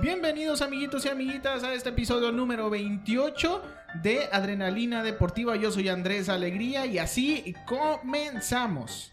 Bienvenidos amiguitos y amiguitas a este episodio número 28 de Adrenalina Deportiva. Yo soy Andrés Alegría y así comenzamos.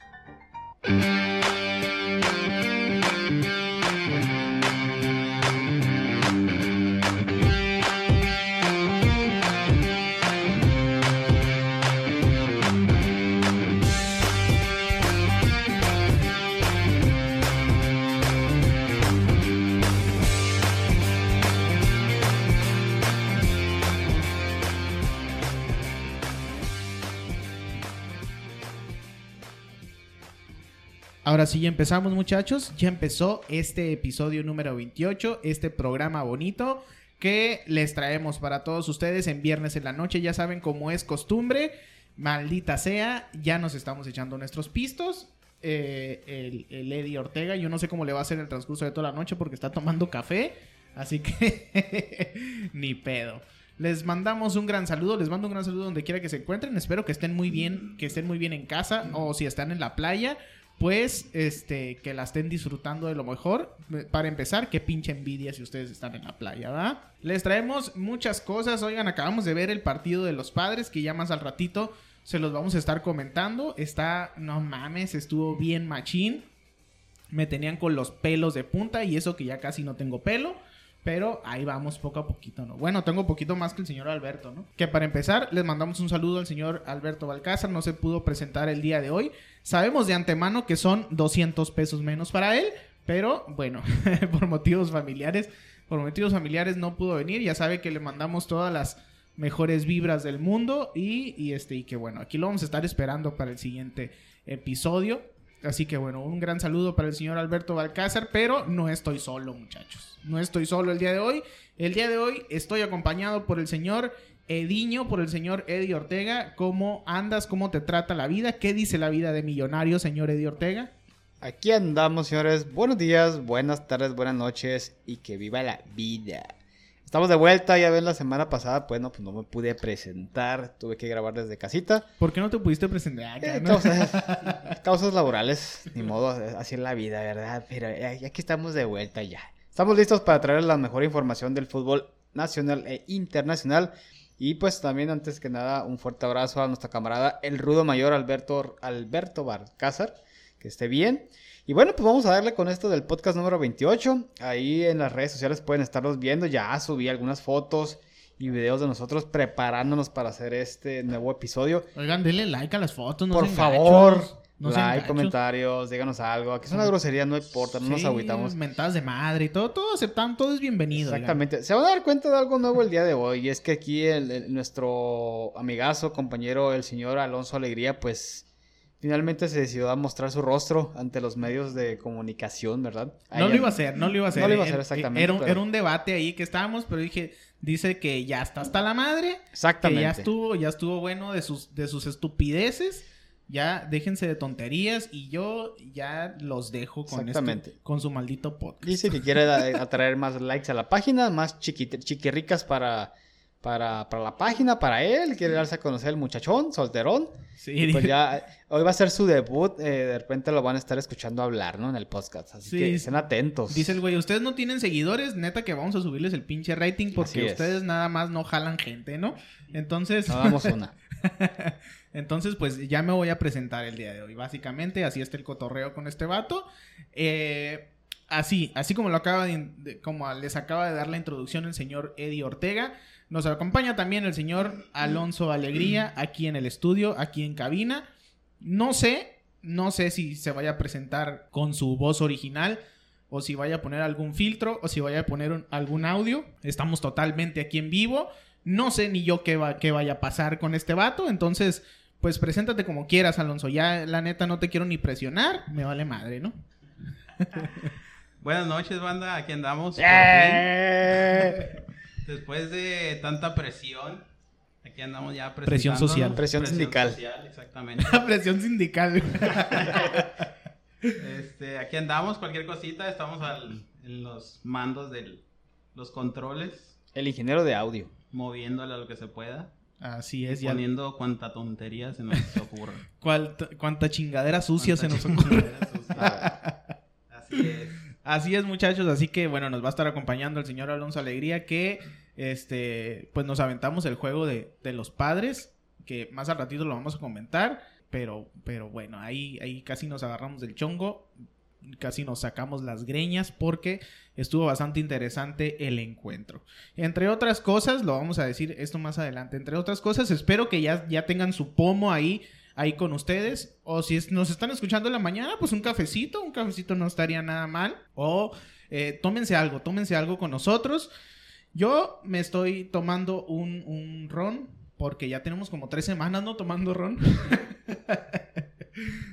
Ahora sí, ya empezamos muchachos. Ya empezó este episodio número 28, este programa bonito que les traemos para todos ustedes en viernes en la noche. Ya saben cómo es costumbre. Maldita sea, ya nos estamos echando nuestros pistos. Eh, el, el Eddie Ortega, yo no sé cómo le va a hacer el transcurso de toda la noche porque está tomando café. Así que ni pedo. Les mandamos un gran saludo, les mando un gran saludo donde quiera que se encuentren. Espero que estén muy bien, que estén muy bien en casa o si están en la playa pues este que la estén disfrutando de lo mejor. Para empezar, qué pinche envidia si ustedes están en la playa, ¿verdad? Les traemos muchas cosas. Oigan, acabamos de ver el partido de los padres, que ya más al ratito se los vamos a estar comentando. Está, no mames, estuvo bien machín. Me tenían con los pelos de punta y eso que ya casi no tengo pelo. Pero ahí vamos poco a poquito, ¿no? Bueno, tengo poquito más que el señor Alberto, ¿no? Que para empezar, les mandamos un saludo al señor Alberto Balcázar. No se pudo presentar el día de hoy. Sabemos de antemano que son 200 pesos menos para él. Pero bueno, por motivos familiares, por motivos familiares no pudo venir. Ya sabe que le mandamos todas las mejores vibras del mundo. Y, y este, y que bueno, aquí lo vamos a estar esperando para el siguiente episodio. Así que bueno, un gran saludo para el señor Alberto Balcázar, pero no estoy solo, muchachos. No estoy solo el día de hoy. El día de hoy estoy acompañado por el señor Ediño, por el señor Eddie Ortega. ¿Cómo andas? ¿Cómo te trata la vida? ¿Qué dice la vida de millonario, señor Eddie Ortega? Aquí andamos, señores. Buenos días, buenas tardes, buenas noches y que viva la vida. Estamos de vuelta, ya ven la semana pasada, pues no, pues no me pude presentar, tuve que grabar desde casita. ¿Por qué no te pudiste presentar? Eh, causas, causas, laborales, ni modo, así es la vida, ¿verdad? Pero aquí estamos de vuelta ya. Estamos listos para traer la mejor información del fútbol nacional e internacional. Y pues también, antes que nada, un fuerte abrazo a nuestra camarada, el rudo mayor Alberto, Alberto Barcázar, que esté bien. Y bueno, pues vamos a darle con esto del podcast número 28. Ahí en las redes sociales pueden estarlos viendo. Ya subí algunas fotos y videos de nosotros preparándonos para hacer este nuevo episodio. Oigan, denle like a las fotos, no Por favor. No like, comentarios, díganos algo. Aquí es una grosería, no importa, no nos agüitamos. Mentadas de madre y todo, todo aceptan, todo es bienvenido. Exactamente. Se van a dar cuenta de algo nuevo el día de hoy. Y es que aquí nuestro amigazo, compañero, el señor Alonso Alegría, pues finalmente se decidió a mostrar su rostro ante los medios de comunicación, ¿verdad? no lo iba a hacer, no lo iba a hacer. No lo iba a hacer exactamente. Era, era un debate ahí que estábamos, pero dije, dice que ya está hasta la madre. Exactamente. Que ya estuvo, ya estuvo bueno de sus, de sus estupideces. Ya déjense de tonterías y yo ya los dejo con, este, con su maldito podcast. Dice que quiere atraer más likes a la página, más chiquirricas para para, para, la página, para él, quiere darse a conocer el muchachón, solterón. Sí. Pues ya, hoy va a ser su debut, eh, de repente lo van a estar escuchando hablar, ¿no? En el podcast, así que estén atentos. Dice el güey, ustedes no tienen seguidores, neta que vamos a subirles el pinche rating porque ustedes nada más no jalan gente, ¿no? Entonces... No damos una. Entonces, pues ya me voy a presentar el día de hoy, básicamente, así está el cotorreo con este vato. Eh... Así, así como lo acaba de, como les acaba de dar la introducción el señor Eddie Ortega, nos acompaña también el señor Alonso Alegría aquí en el estudio, aquí en cabina. No sé, no sé si se vaya a presentar con su voz original o si vaya a poner algún filtro o si vaya a poner algún audio. Estamos totalmente aquí en vivo. No sé ni yo qué, va, qué vaya a pasar con este vato, entonces pues preséntate como quieras, Alonso. Ya la neta no te quiero ni presionar, me vale madre, ¿no? Buenas noches, banda, aquí andamos. Después de tanta presión, aquí andamos ya Presión social. Presión, sindical. exactamente. presión sindical. este, aquí andamos, cualquier cosita, estamos en los mandos de los controles. El ingeniero de audio. Moviéndole a lo que se pueda. Así es, ya. Poniendo cuánta tontería se nos ocurre. cuánta, chingadera sucia se nos ocurre. Así es. Así es, muchachos. Así que, bueno, nos va a estar acompañando el señor Alonso Alegría, que, este, pues nos aventamos el juego de, de los padres, que más al ratito lo vamos a comentar. Pero, pero bueno, ahí, ahí casi nos agarramos del chongo casi nos sacamos las greñas porque estuvo bastante interesante el encuentro. Entre otras cosas, lo vamos a decir esto más adelante, entre otras cosas, espero que ya, ya tengan su pomo ahí, ahí con ustedes. O si nos están escuchando en la mañana, pues un cafecito, un cafecito no estaría nada mal. O eh, tómense algo, tómense algo con nosotros. Yo me estoy tomando un, un ron porque ya tenemos como tres semanas no tomando ron.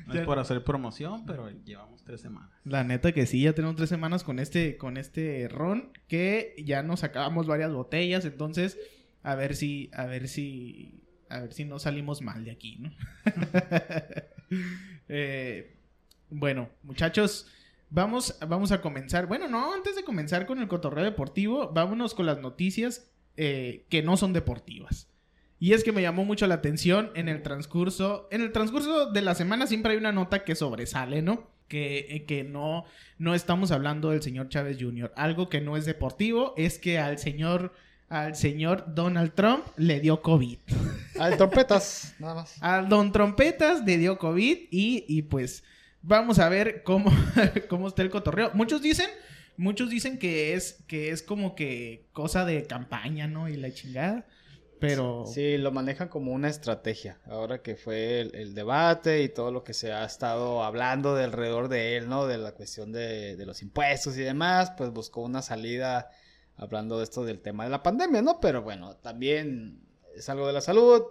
No es por hacer promoción, pero llevamos tres semanas. La neta que sí, ya tenemos tres semanas con este, con este ron, que ya nos acabamos varias botellas, entonces a ver si, a ver si, a ver si no salimos mal de aquí, ¿no? Eh, bueno, muchachos, vamos, vamos a comenzar. Bueno, no, antes de comenzar con el cotorreo deportivo, vámonos con las noticias eh, que no son deportivas. Y es que me llamó mucho la atención en el transcurso. En el transcurso de la semana siempre hay una nota que sobresale, ¿no? Que, eh, que no, no estamos hablando del señor Chávez Jr. Algo que no es deportivo es que al señor, al señor Donald Trump le dio COVID. Al trompetas, nada más. Al don Trompetas le dio COVID y, y pues vamos a ver cómo, cómo está el cotorreo. Muchos dicen, muchos dicen que es, que es como que cosa de campaña, ¿no? Y la chingada. Pero... Sí, lo manejan como una estrategia. Ahora que fue el, el, debate y todo lo que se ha estado hablando de alrededor de él, ¿no? De la cuestión de, de, los impuestos y demás, pues buscó una salida hablando de esto del tema de la pandemia, ¿no? Pero bueno, también es algo de la salud.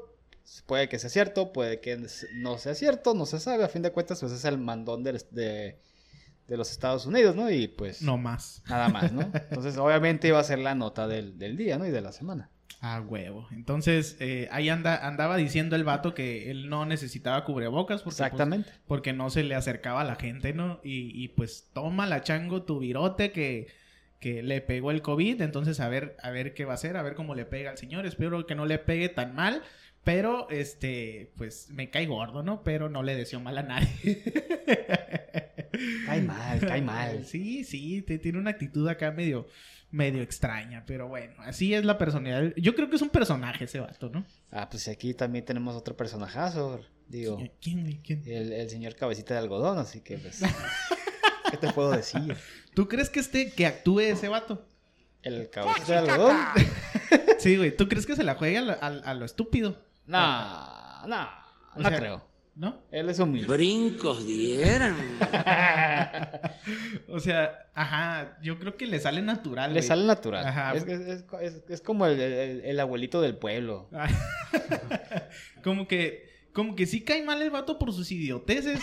Puede que sea cierto, puede que no sea cierto, no se sabe. A fin de cuentas, pues es el mandón de, de, de los Estados Unidos, ¿no? Y pues... No más. Nada más, ¿no? Entonces, obviamente iba a ser la nota del, del día, ¿no? Y de la semana. Ah, huevo. Entonces, eh, ahí anda, andaba diciendo el vato que él no necesitaba cubrebocas. Porque, Exactamente. Pues, porque no se le acercaba a la gente, ¿no? Y, y, pues toma la chango tu virote que, que le pegó el COVID. Entonces, a ver, a ver qué va a hacer, a ver cómo le pega al señor. Espero que no le pegue tan mal. Pero, este, pues me cae gordo, ¿no? Pero no le deseo mal a nadie. cae mal, cae mal. Sí, sí, te, tiene una actitud acá medio medio extraña, pero bueno, así es la personalidad. Yo creo que es un personaje ese vato, ¿no? Ah, pues aquí también tenemos otro personajazo, digo. ¿Quién, quién? El, el señor cabecita de algodón, así que pues... ¿Qué te puedo decir? ¿Tú crees que este, que actúe ese vato? ¿El cabecita de algodón? sí, güey, ¿tú crees que se la juegue a lo, a, a lo estúpido? No, no, no sea, creo. ¿No? Él es humilde. Brincos dieran. o sea, ajá, yo creo que le sale natural. Le güey. sale natural. Ajá. Es, es, es, es como el, el, el, abuelito del pueblo. como que, como que sí cae mal el vato por sus idioteces.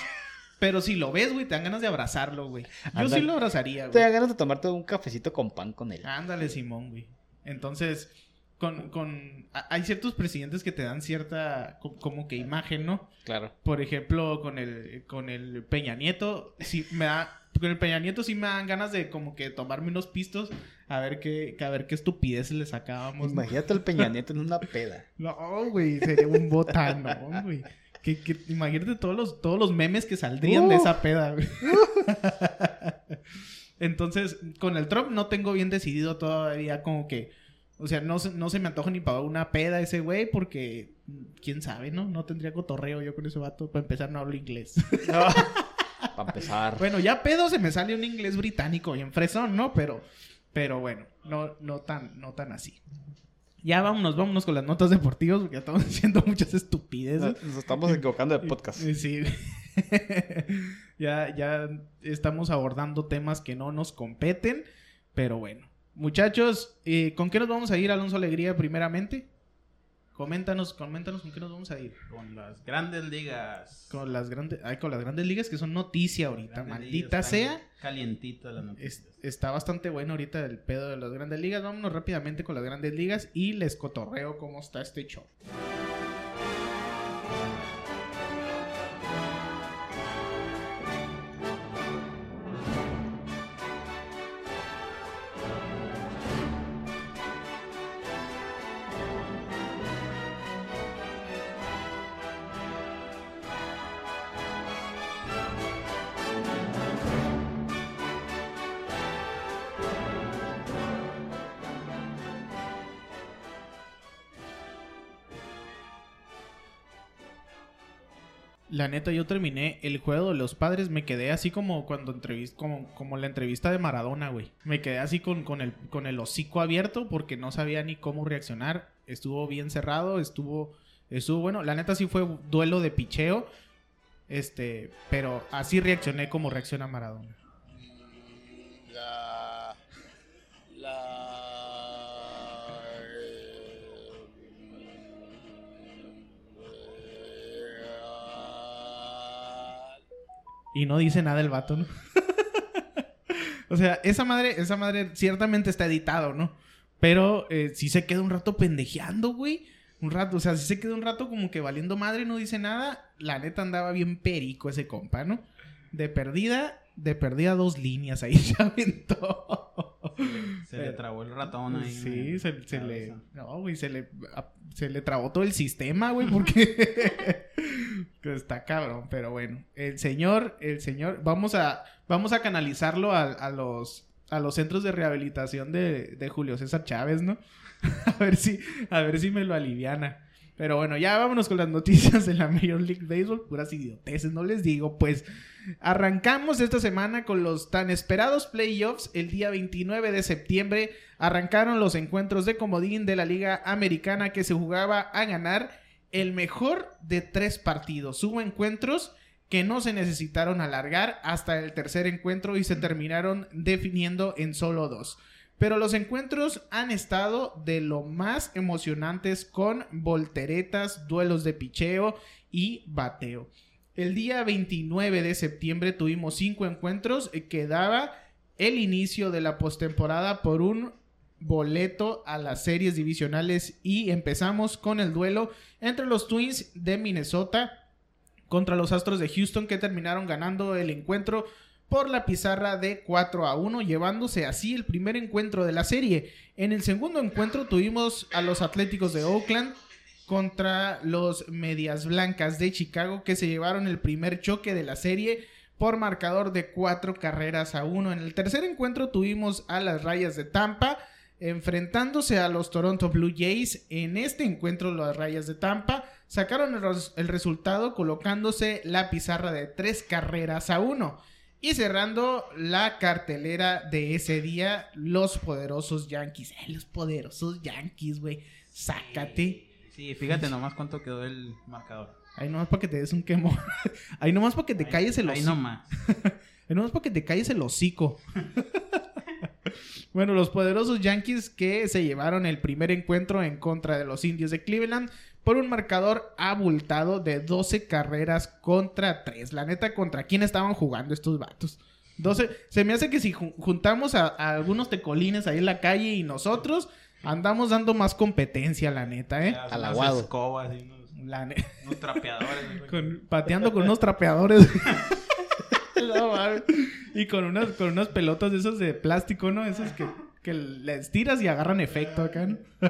Pero si lo ves, güey, te dan ganas de abrazarlo, güey. Yo sí lo abrazaría, güey. Te dan ganas de tomarte un cafecito con pan con él. Ándale, Simón, güey. Entonces, con, con, hay ciertos presidentes que te dan cierta como que imagen, ¿no? Claro. Por ejemplo, con el, con el Peña Nieto, sí me da, con el Peña Nieto sí me dan ganas de como que tomarme unos pistos a ver qué, a ver qué estupidez le sacábamos. Imagínate al Peña Nieto en una peda. No, güey, sería un botano, güey. Que, que, imagínate todos los, todos los memes que saldrían uh, de esa peda, güey. Uh. Entonces, con el Trump no tengo bien decidido todavía como que o sea, no, no se me antoja ni para una peda ese güey porque, quién sabe, ¿no? No tendría cotorreo yo con ese vato. Para empezar, no hablo inglés. No. para empezar. Bueno, ya pedo se me sale un inglés británico y en fresón, ¿no? Pero, pero bueno, no, no, tan, no tan así. Ya vámonos, vámonos con las notas deportivas porque ya estamos haciendo muchas estupideces. Nos estamos equivocando de podcast. Sí. ya, ya estamos abordando temas que no nos competen, pero bueno. Muchachos, eh, ¿con qué nos vamos a ir, Alonso Alegría, primeramente? Coméntanos, coméntanos con qué nos vamos a ir. Con las grandes ligas. Con las grandes, ay, con las grandes ligas que son noticia ahorita, maldita sea. Calientito la noticia. Es, está bastante bueno ahorita el pedo de las grandes ligas. Vámonos rápidamente con las grandes ligas y les cotorreo cómo está este show. La neta, yo terminé el juego de los padres, me quedé así como cuando entrevist, como, como la entrevista de Maradona, güey. Me quedé así con, con, el, con el hocico abierto porque no sabía ni cómo reaccionar. Estuvo bien cerrado, estuvo, estuvo bueno. La neta sí fue duelo de picheo. Este, pero así reaccioné como reacciona Maradona. Y no dice nada el vato, ¿no? o sea, esa madre, esa madre ciertamente está editado, ¿no? Pero eh, sí se queda un rato pendejeando, güey. Un rato, o sea, sí se queda un rato como que valiendo madre, no dice nada. La neta andaba bien perico ese compa, ¿no? De perdida, de perdida dos líneas ahí se aventó. Se le trabó el ratón ahí. Sí, se, se le. No, güey, se le, se le trabó todo el sistema, güey, porque. Está cabrón, pero bueno. El señor, el señor. Vamos a, vamos a canalizarlo a, a los. A los centros de rehabilitación de, de Julio César Chávez, ¿no? a ver si, a ver si me lo aliviana. Pero bueno, ya vámonos con las noticias de la Major League Baseball. Puras idioteces, no les digo. Pues arrancamos esta semana con los tan esperados playoffs. El día 29 de septiembre arrancaron los encuentros de comodín de la Liga Americana que se jugaba a ganar el mejor de tres partidos. Hubo encuentros que no se necesitaron alargar hasta el tercer encuentro y se terminaron definiendo en solo dos. Pero los encuentros han estado de lo más emocionantes con volteretas, duelos de picheo y bateo. El día 29 de septiembre tuvimos cinco encuentros eh, que daba el inicio de la postemporada por un boleto a las series divisionales y empezamos con el duelo entre los Twins de Minnesota contra los Astros de Houston que terminaron ganando el encuentro por la pizarra de 4 a 1, llevándose así el primer encuentro de la serie. En el segundo encuentro tuvimos a los Atléticos de Oakland contra los Medias Blancas de Chicago que se llevaron el primer choque de la serie por marcador de cuatro carreras a uno. En el tercer encuentro tuvimos a las Rayas de Tampa enfrentándose a los Toronto Blue Jays. En este encuentro las Rayas de Tampa sacaron el, res- el resultado colocándose la pizarra de tres carreras a uno. Y cerrando la cartelera de ese día, los poderosos Yankees. Eh, los poderosos Yankees, güey. Sácate. Sí, fíjate nomás cuánto quedó el marcador. Ahí nomás para que te des un quemo. Ahí nomás para que te Ahí- calles el Ahí hocico. nomás. Ahí nomás para que te calles el hocico. bueno, los poderosos Yankees que se llevaron el primer encuentro en contra de los indios de Cleveland por un marcador abultado de 12 carreras contra 3. La neta, ¿contra quién estaban jugando estos vatos? 12. Se me hace que si jun- juntamos a, a algunos tecolines ahí en la calle y nosotros andamos dando más competencia, la neta, ¿eh? Al aguado. escobas y unos, La ne- unos trapeadores. con- pateando con unos trapeadores. Y con unas, con unas pelotas de esos de plástico, ¿no? Esos que, que les tiras y agarran efecto acá, ¿no?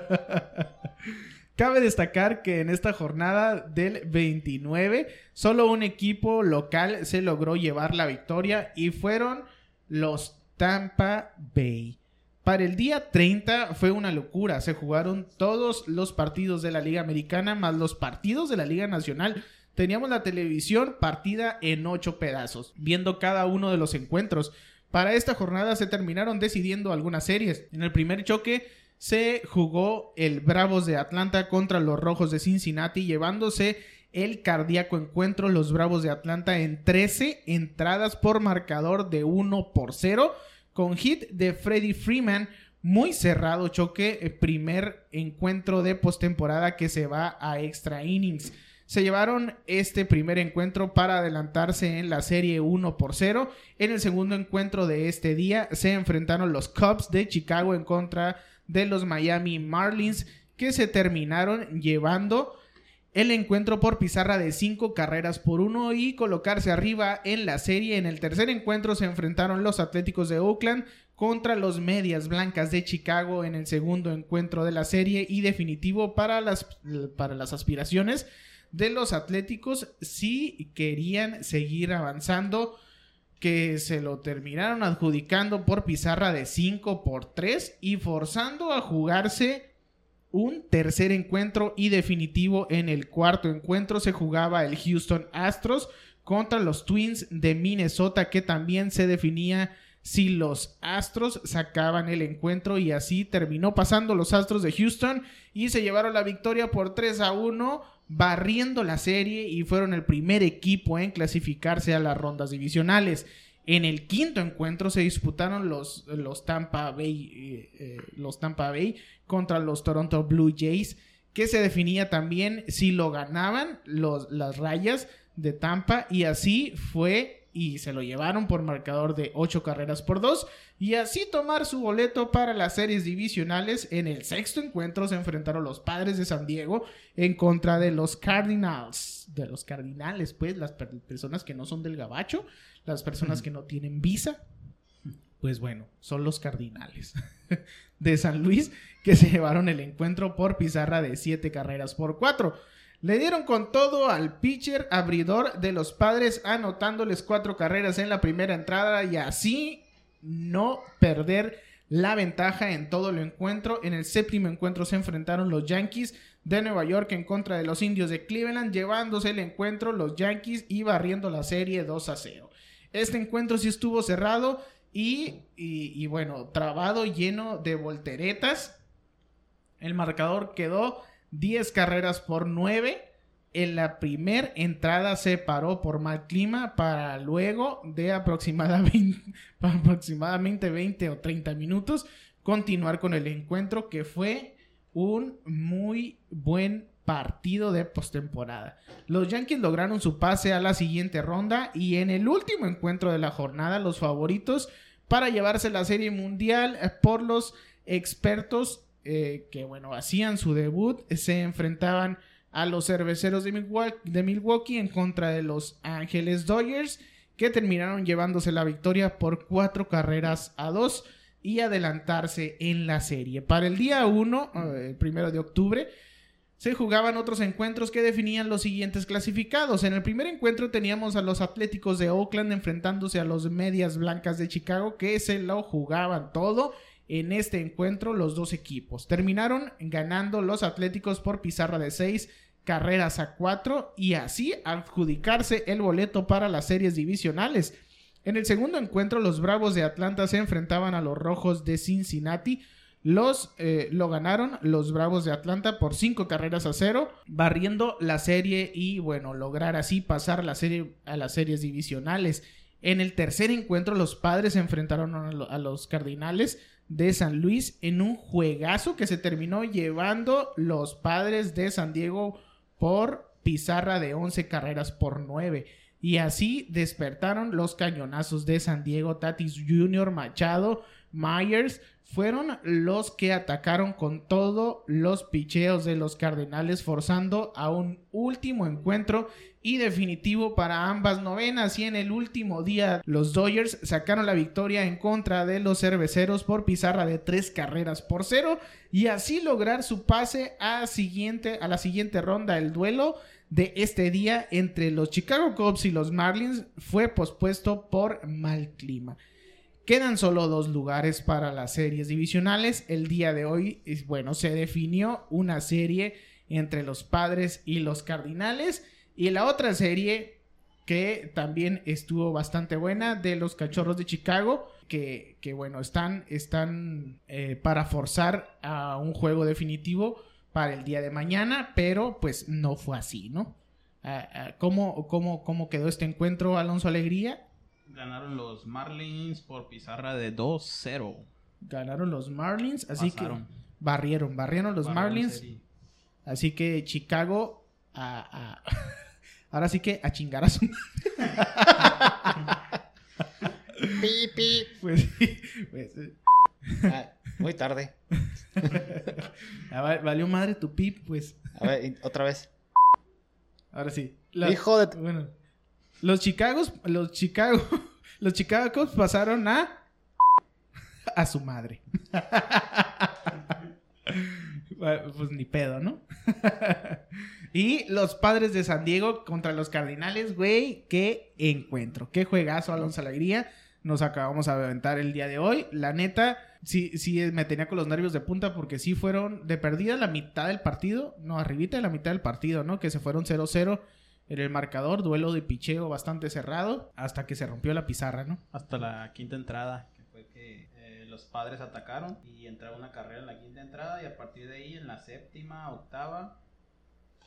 Cabe destacar que en esta jornada del 29, solo un equipo local se logró llevar la victoria y fueron los Tampa Bay. Para el día 30 fue una locura. Se jugaron todos los partidos de la Liga Americana más los partidos de la Liga Nacional. Teníamos la televisión partida en ocho pedazos, viendo cada uno de los encuentros. Para esta jornada se terminaron decidiendo algunas series. En el primer choque se jugó el Bravos de Atlanta contra los Rojos de Cincinnati, llevándose el cardíaco encuentro los Bravos de Atlanta en 13 entradas por marcador de 1 por 0, con hit de Freddie Freeman. Muy cerrado choque, eh, primer encuentro de postemporada que se va a extra innings. Se llevaron este primer encuentro para adelantarse en la serie 1 por 0. En el segundo encuentro de este día se enfrentaron los Cubs de Chicago en contra de los Miami Marlins que se terminaron llevando el encuentro por pizarra de 5 carreras por 1 y colocarse arriba en la serie. En el tercer encuentro se enfrentaron los Atléticos de Oakland contra los Medias Blancas de Chicago en el segundo encuentro de la serie y definitivo para las, para las aspiraciones de los Atléticos si querían seguir avanzando que se lo terminaron adjudicando por pizarra de 5 por 3 y forzando a jugarse un tercer encuentro y definitivo en el cuarto encuentro. Se jugaba el Houston Astros contra los Twins de Minnesota que también se definía si los Astros sacaban el encuentro y así terminó pasando los Astros de Houston y se llevaron la victoria por 3 a 1 barriendo la serie y fueron el primer equipo en clasificarse a las rondas divisionales. En el quinto encuentro se disputaron los, los, Tampa, Bay, eh, eh, los Tampa Bay contra los Toronto Blue Jays, que se definía también si lo ganaban los, las rayas de Tampa y así fue y se lo llevaron por marcador de 8 carreras por 2 y así tomar su boleto para las series divisionales. En el sexto encuentro se enfrentaron los Padres de San Diego en contra de los Cardinals, de los Cardinales, pues las personas que no son del Gabacho, las personas que no tienen visa. Pues bueno, son los Cardinales de San Luis que se llevaron el encuentro por pizarra de 7 carreras por 4. Le dieron con todo al pitcher abridor de los padres, anotándoles cuatro carreras en la primera entrada y así no perder la ventaja en todo el encuentro. En el séptimo encuentro se enfrentaron los Yankees de Nueva York en contra de los indios de Cleveland, llevándose el encuentro los Yankees y barriendo la serie 2 a 0. Este encuentro sí estuvo cerrado y, y bueno, trabado lleno de volteretas. El marcador quedó 10 carreras por 9. En la primera entrada se paró por mal clima para luego de aproximadamente, aproximadamente 20 o 30 minutos continuar con el encuentro que fue un muy buen partido de postemporada. Los Yankees lograron su pase a la siguiente ronda y en el último encuentro de la jornada los favoritos para llevarse la serie mundial por los expertos eh, que bueno, hacían su debut, se enfrentaban a los cerveceros de Milwaukee, en contra de los Ángeles Dodgers, que terminaron llevándose la victoria por cuatro carreras a dos y adelantarse en la serie. Para el día 1, eh, el primero de octubre, se jugaban otros encuentros que definían los siguientes clasificados. En el primer encuentro teníamos a los Atléticos de Oakland enfrentándose a los Medias Blancas de Chicago que se lo jugaban todo en este encuentro los dos equipos. Terminaron ganando los Atléticos por pizarra de 6 carreras a 4 y así adjudicarse el boleto para las series divisionales. En el segundo encuentro los Bravos de Atlanta se enfrentaban a los Rojos de Cincinnati. Los eh, lo ganaron los Bravos de Atlanta por 5 carreras a 0, barriendo la serie y bueno, lograr así pasar la serie a las series divisionales. En el tercer encuentro los Padres se enfrentaron a los Cardinales de San Luis en un juegazo que se terminó llevando los padres de San Diego por pizarra de 11 carreras por 9. Y así despertaron los cañonazos de San Diego, Tatis Jr., Machado, Myers, fueron los que atacaron con todos los picheos de los Cardenales, forzando a un último encuentro y definitivo para ambas novenas. Y en el último día, los Dodgers sacaron la victoria en contra de los cerveceros por pizarra de tres carreras por cero y así lograr su pase a, siguiente, a la siguiente ronda. El duelo de este día entre los Chicago Cubs y los Marlins fue pospuesto por mal clima. Quedan solo dos lugares para las series divisionales. El día de hoy, bueno, se definió una serie entre los Padres y los Cardinales. Y la otra serie que también estuvo bastante buena de los Cachorros de Chicago. Que, bueno, están, están eh, para forzar a un juego definitivo para el día de mañana. Pero pues no fue así, ¿no? Ah, ah, ¿Cómo, cómo, cómo quedó este encuentro, Alonso Alegría? Ganaron los Marlins por pizarra de 2-0. Ganaron los Marlins, así que barrieron, barrieron los Marlins. Así que Chicago ahora sí que a chingar a su Pipi. Pues, pues ah, muy tarde. valió madre tu pip, pues. A ver, otra vez. Ahora sí. Hijo de... Bueno, los Chicagos, los Chicago, los Chicago Cubs pasaron a a su madre. pues ni pedo, ¿no? y los padres de San Diego contra los Cardinales, güey, qué encuentro, qué juegazo, Alonso Alegría. nos acabamos a aventar el día de hoy. La neta, sí, sí me tenía con los nervios de punta porque sí fueron de perdida la mitad del partido, no, arribita de la mitad del partido, ¿no? Que se fueron 0-0 en el marcador, duelo de picheo bastante cerrado, hasta que se rompió la pizarra, ¿no? Hasta la quinta entrada, que fue que eh, los padres atacaron y entraba una carrera en la quinta entrada y a partir de ahí en la séptima, octava,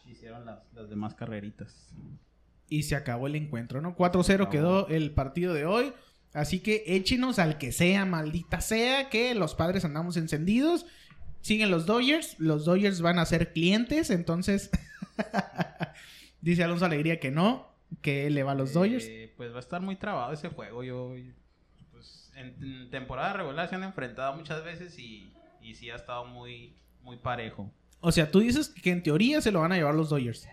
hicieron las, las demás carreritas. Y se acabó el encuentro, ¿no? 4-0 quedó el partido de hoy. Así que échenos al que sea, maldita sea, que los padres andamos encendidos. Siguen los Dodgers. Los Dodgers van a ser clientes, entonces. Dice Alonso Alegría que no, que le va a los Dodgers. Eh, pues va a estar muy trabado ese juego. Yo, pues, en, en temporada regular se han enfrentado muchas veces y, y sí ha estado muy, muy parejo. O sea, tú dices que en teoría se lo van a llevar los Dodgers.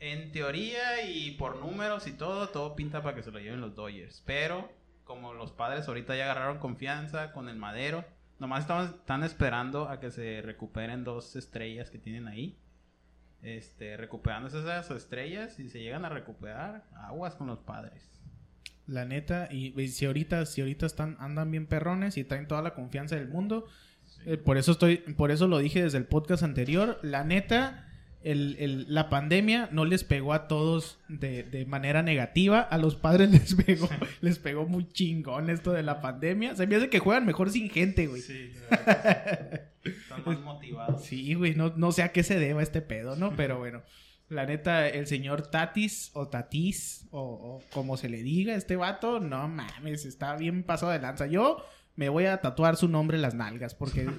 En teoría y por números y todo, todo pinta para que se lo lleven los Dodgers. Pero como los padres ahorita ya agarraron confianza con el Madero, nomás estamos, están esperando a que se recuperen dos estrellas que tienen ahí. Este, recuperando esas estrellas y se llegan a recuperar, aguas con los padres. La neta, y, y si ahorita, si ahorita están, andan bien perrones y traen toda la confianza del mundo, eh, por eso estoy, por eso lo dije desde el podcast anterior. La neta, el, el- la pandemia no les pegó a todos de, de manera negativa. A los padres les pegó, les pegó muy chingón esto de la pandemia. Se me hace que juegan mejor sin gente, güey. Sí, más motivados. Sí, güey, no, no sé a qué se deba este pedo, ¿no? Pero bueno, la neta, el señor Tatis o Tatis o, o como se le diga, este vato, no mames, está bien pasado de lanza. Yo me voy a tatuar su nombre en las nalgas porque...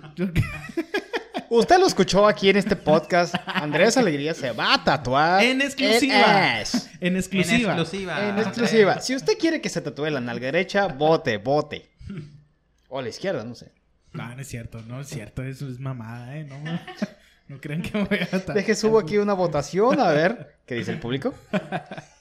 Usted lo escuchó aquí en este podcast. Andrés Alegría se va a tatuar. En exclusiva. en exclusiva. En exclusiva. En exclusiva. Si usted quiere que se tatúe la nalga derecha, vote, vote. O a la izquierda, no sé. No, no es cierto, no es cierto, eso es mamada, ¿eh? No, no crean que me voy a. Deje, subo aquí una votación a ver qué dice el público.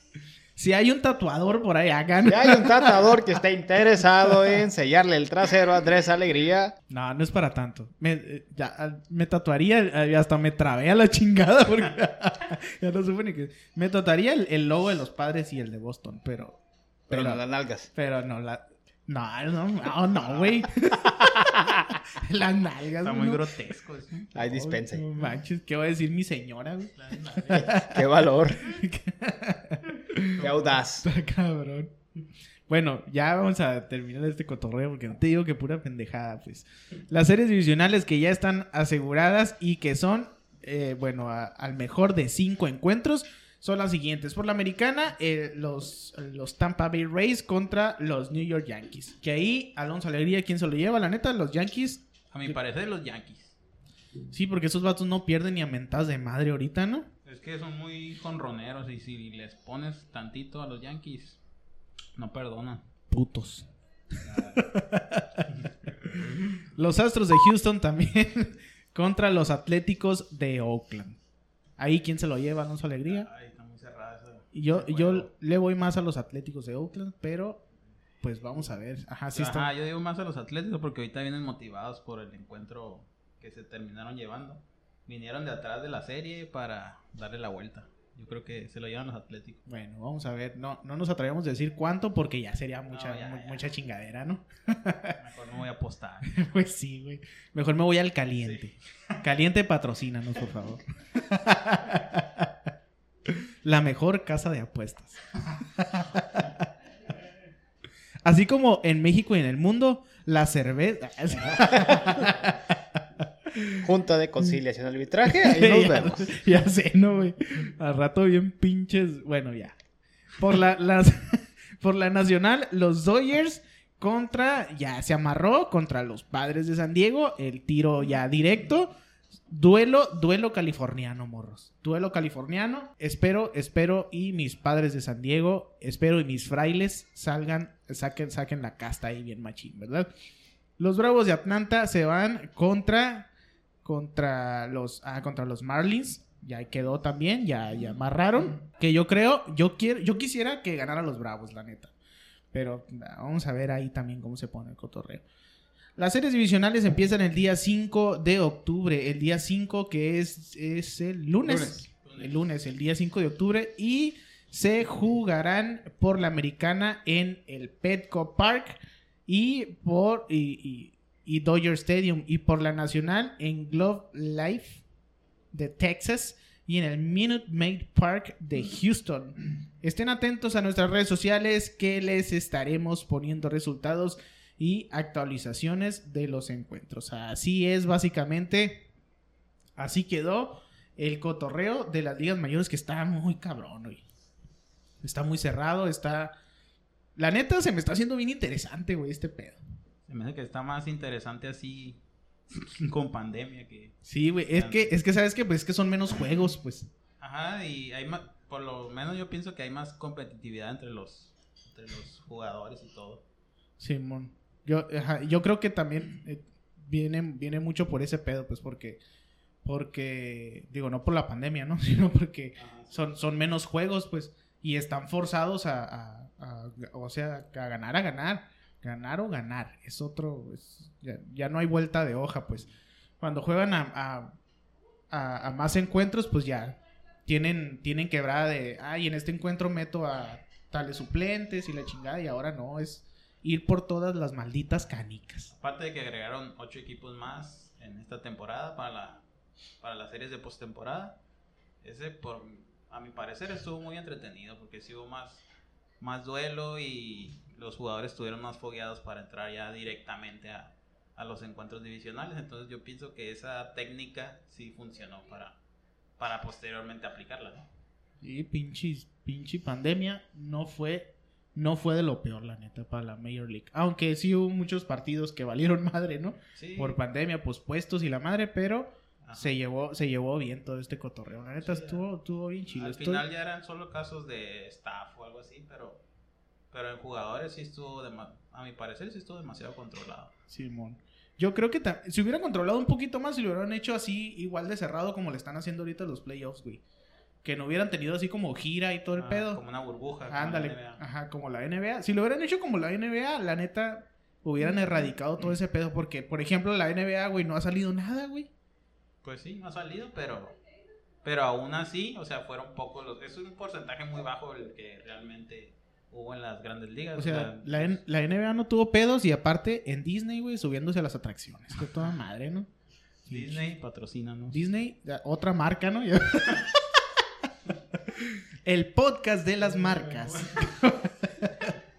Si hay un tatuador por ahí, hagan. Si hay un tatuador que esté interesado en sellarle el trasero a Andrés Alegría, No, no es para tanto. Me, eh, ya, ah, me tatuaría, eh, hasta me trabé a la chingada porque ya no supe ni que... Me tatuaría el, el logo de los padres y el de Boston, pero... pero Pero, no las nalgas. pero no, la... No, no, no, no, güey. Las nalgas, Está muy no. grotesco. eso. Ay, dispense. No manches, ¿qué va a decir mi señora, güey? Qué valor. Qué audaz. Está cabrón. Bueno, ya vamos a terminar este cotorreo porque no te digo que pura pendejada, pues. Las series divisionales que ya están aseguradas y que son, eh, bueno, a- al mejor de cinco encuentros son las siguientes. Por la americana, eh, los, los Tampa Bay Rays contra los New York Yankees. Que ahí, Alonso Alegría, ¿quién se lo lleva? La neta, los Yankees. A mi parecer, los Yankees. Sí, porque esos vatos no pierden ni a mentadas de madre ahorita, ¿no? Es que son muy jonroneros y si les pones tantito a los Yankees, no perdonan. Putos. los Astros de Houston también contra los Atléticos de Oakland. Ahí, ¿quién se lo lleva? Alonso Alegría. Ay, está muy cerrada esa- Y yo, ese yo le voy más a los Atléticos de Oakland, pero pues vamos a ver. Ajá, sí Ajá, está. yo digo más a los Atléticos porque ahorita vienen motivados por el encuentro que se terminaron llevando. Vinieron de atrás de la serie para darle la vuelta. Yo creo que se lo llevan los Atléticos. Bueno, vamos a ver. No, no nos atrevemos a decir cuánto porque ya sería mucha, ya, mu- ya. mucha chingadera, ¿no? Mejor no voy a apostar. pues sí, güey. Mejor me voy al caliente. Caliente patrocínanos, por favor. La mejor casa de apuestas. Así como en México y en el mundo, la cerveza. Junta de conciliación arbitraje, ahí nos ya, vemos. ya sé, ¿no, güey? Al rato bien pinches. Bueno, ya. Por la, las, por la nacional, los Dodgers contra. Ya se amarró contra los padres de San Diego. El tiro ya directo. Duelo, duelo californiano, morros. Duelo californiano. Espero, espero y mis padres de San Diego, espero y mis frailes salgan, saquen, saquen la casta ahí bien machín, ¿verdad? Los Bravos de Atlanta se van contra contra los ah, contra los Marlins. Ya quedó también, ya, ya amarraron. Que yo creo, yo quiero, yo quisiera que ganara los Bravos, la neta. Pero vamos a ver ahí también cómo se pone el cotorreo. Las series divisionales empiezan el día 5 de octubre. El día 5 que es, es el lunes. Lunes. El lunes, el día 5 de octubre. Y se jugarán por la americana en el Petco Park y por y, y- y Dodger Stadium y por la nacional en Glove Life de Texas y en el Minute Maid Park de Houston. Estén atentos a nuestras redes sociales que les estaremos poniendo resultados y actualizaciones de los encuentros. Así es básicamente, así quedó el cotorreo de las ligas mayores que está muy cabrón, güey. Está muy cerrado, está... La neta se me está haciendo bien interesante, güey, este pedo. Se me hace que está más interesante así con pandemia que... Sí, güey, es que, es que, ¿sabes qué? Pues es que son menos juegos, pues. Ajá, y hay más, por lo menos yo pienso que hay más competitividad entre los, entre los jugadores y todo. Simón. Yo, ajá, yo creo que también eh, viene, viene mucho por ese pedo, pues porque, porque, digo, no por la pandemia, ¿no? Sino porque son, son menos juegos, pues, y están forzados a, a- a- o sea, a ganar, a ganar, ganar o ganar. Es otro, es- ya, ya no hay vuelta de hoja, pues. Cuando juegan a, a, a- a más encuentros, pues ya tienen, tienen quebrada de, ay, en este encuentro meto a tales suplentes y la chingada, y ahora no, es ir por todas las malditas canicas. Aparte de que agregaron ocho equipos más en esta temporada para la para las series de postemporada. Ese por a mi parecer estuvo muy entretenido porque sí hubo más más duelo y los jugadores estuvieron más fogueados para entrar ya directamente a, a los encuentros divisionales. Entonces yo pienso que esa técnica sí funcionó para para posteriormente aplicarla, ¿no? Y pinche, pinche pandemia no fue, no fue de lo peor, la neta, para la Major League. Aunque sí hubo muchos partidos que valieron madre, ¿no? Sí. Por pandemia, pospuestos y la madre, pero Ajá. se llevó, se llevó bien todo este cotorreo. La neta Sí, estuvo, estuvo bien chido. Al Estoy- final ya eran solo casos de staff o algo así, pero pero en jugadores sí estuvo dema- a mi parecer sí estuvo demasiado controlado. Simón. Yo creo que si hubiera controlado un poquito más, si lo hubieran hecho así, igual de cerrado como le están haciendo ahorita los playoffs, güey. Que no hubieran tenido así como gira y todo el Ah, pedo. Como una burbuja. como la Ándale, NBA. ajá, como la NBA. Si lo hubieran hecho como la NBA, la neta, hubieran erradicado todo ese pedo. Porque, por ejemplo, la NBA, güey, no ha salido nada, güey. Pues sí, no ha salido, pero pero aún así, o sea, fueron pocos los es un porcentaje muy bajo el que realmente hubo en las grandes ligas. O sea, la, N- la NBA no tuvo pedos y aparte en Disney, güey, subiéndose a las atracciones. Que toda madre, ¿no? Disney patrocínanos. Disney, otra marca, ¿no? El podcast de las marcas.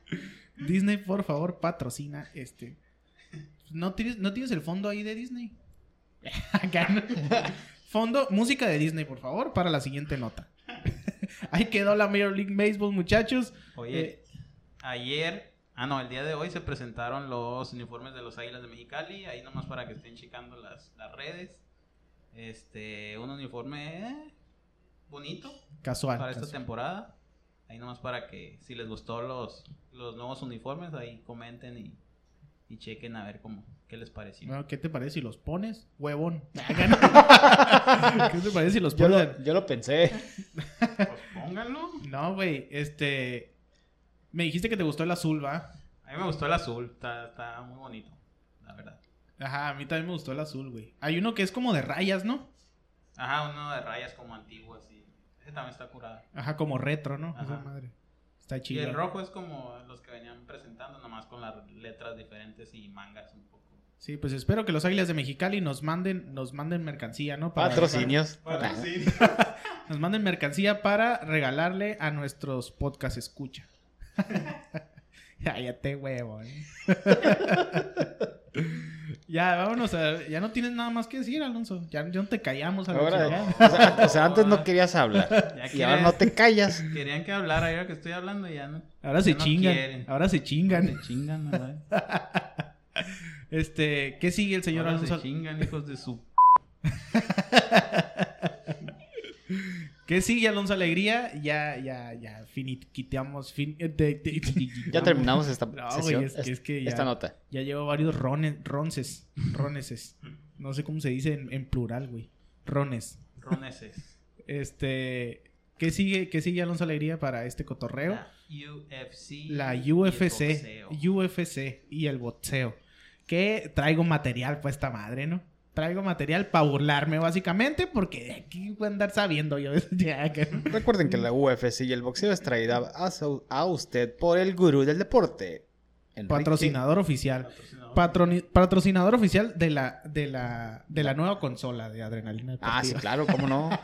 Disney, por favor, patrocina este. ¿No tienes, ¿No tienes el fondo ahí de Disney? Fondo, música de Disney, por favor, para la siguiente nota. ahí quedó la Major League Baseball, muchachos. Oye, Eh, ayer, ah no, el día de hoy se presentaron los uniformes de los Águilas de Mexicali, ahí nomás para que estén checando las, las redes. Este, un uniforme eh, bonito Casual. para esta temporada. Ahí nomás para que si les gustó los, los nuevos uniformes, ahí comenten y, y chequen a ver cómo, qué les pareció. Bueno, ¿Qué te parece si los pones? Huevón. ¿Qué te parece si los Yo pones? lo, yo lo pensé. Pues pónganlo. No, güey, este... Me dijiste que te gustó el azul, ¿va? A mí me gustó el azul, está, está muy bonito, la verdad. Ajá, a mí también me gustó el azul, güey. Hay uno que es como de rayas, ¿no? Ajá, uno de rayas como antiguo así. Ese también está curado. Ajá, como retro, ¿no? Ajá. Esa madre. Está Y chido. el rojo es como los que venían presentando, nomás con las letras diferentes y mangas un poco. Sí, pues espero que los Águilas de Mexicali nos manden, nos manden mercancía, ¿no? Para- Patrocinios. Nos manden mercancía para regalarle a nuestros podcast escucha. Cállate, huevo. ¿eh? ya, vámonos a... Ya no tienes nada más que decir, Alonso. Ya, ya no te callamos Ahora, o sea, o sea, antes no querías hablar. Ya Y ahora no te callas. Querían que hablara, ahora que estoy hablando ya no. Ahora se no chingan. quieren. Ahora se chingan. Se chingan, ¿verdad? Este, ¿qué sigue el señor Ahora se Alonso? chingan, hijos de su... ¿Qué sigue Alonso Alegría? Ya, ya, ya, finiquiteamos. Fin, eh, de- de- Ya terminamos esta No, sesión. güey, es que- es que ya- Esta nota. Ya llevo varios rones, ronces, roneses. No sé cómo se dice en, en plural, güey. Rones. Roneses. Este, ¿qué sigue, qué sigue Alonso Alegría para este cotorreo? La UFC. La UFC. UFC y el boxeo. Que traigo material para esta madre, ¿no? Traigo material para burlarme, básicamente, porque aquí voy a andar sabiendo yo. Recuerden que la UFC y el boxeo es traída a, usted por el gurú del deporte. Enrique- Patrocinador oficial. Patrocinador. Patroni- patrocinador oficial de la, de la, de la nueva consola de Adrenalina Ah, sí, Deportiva. claro, cómo no.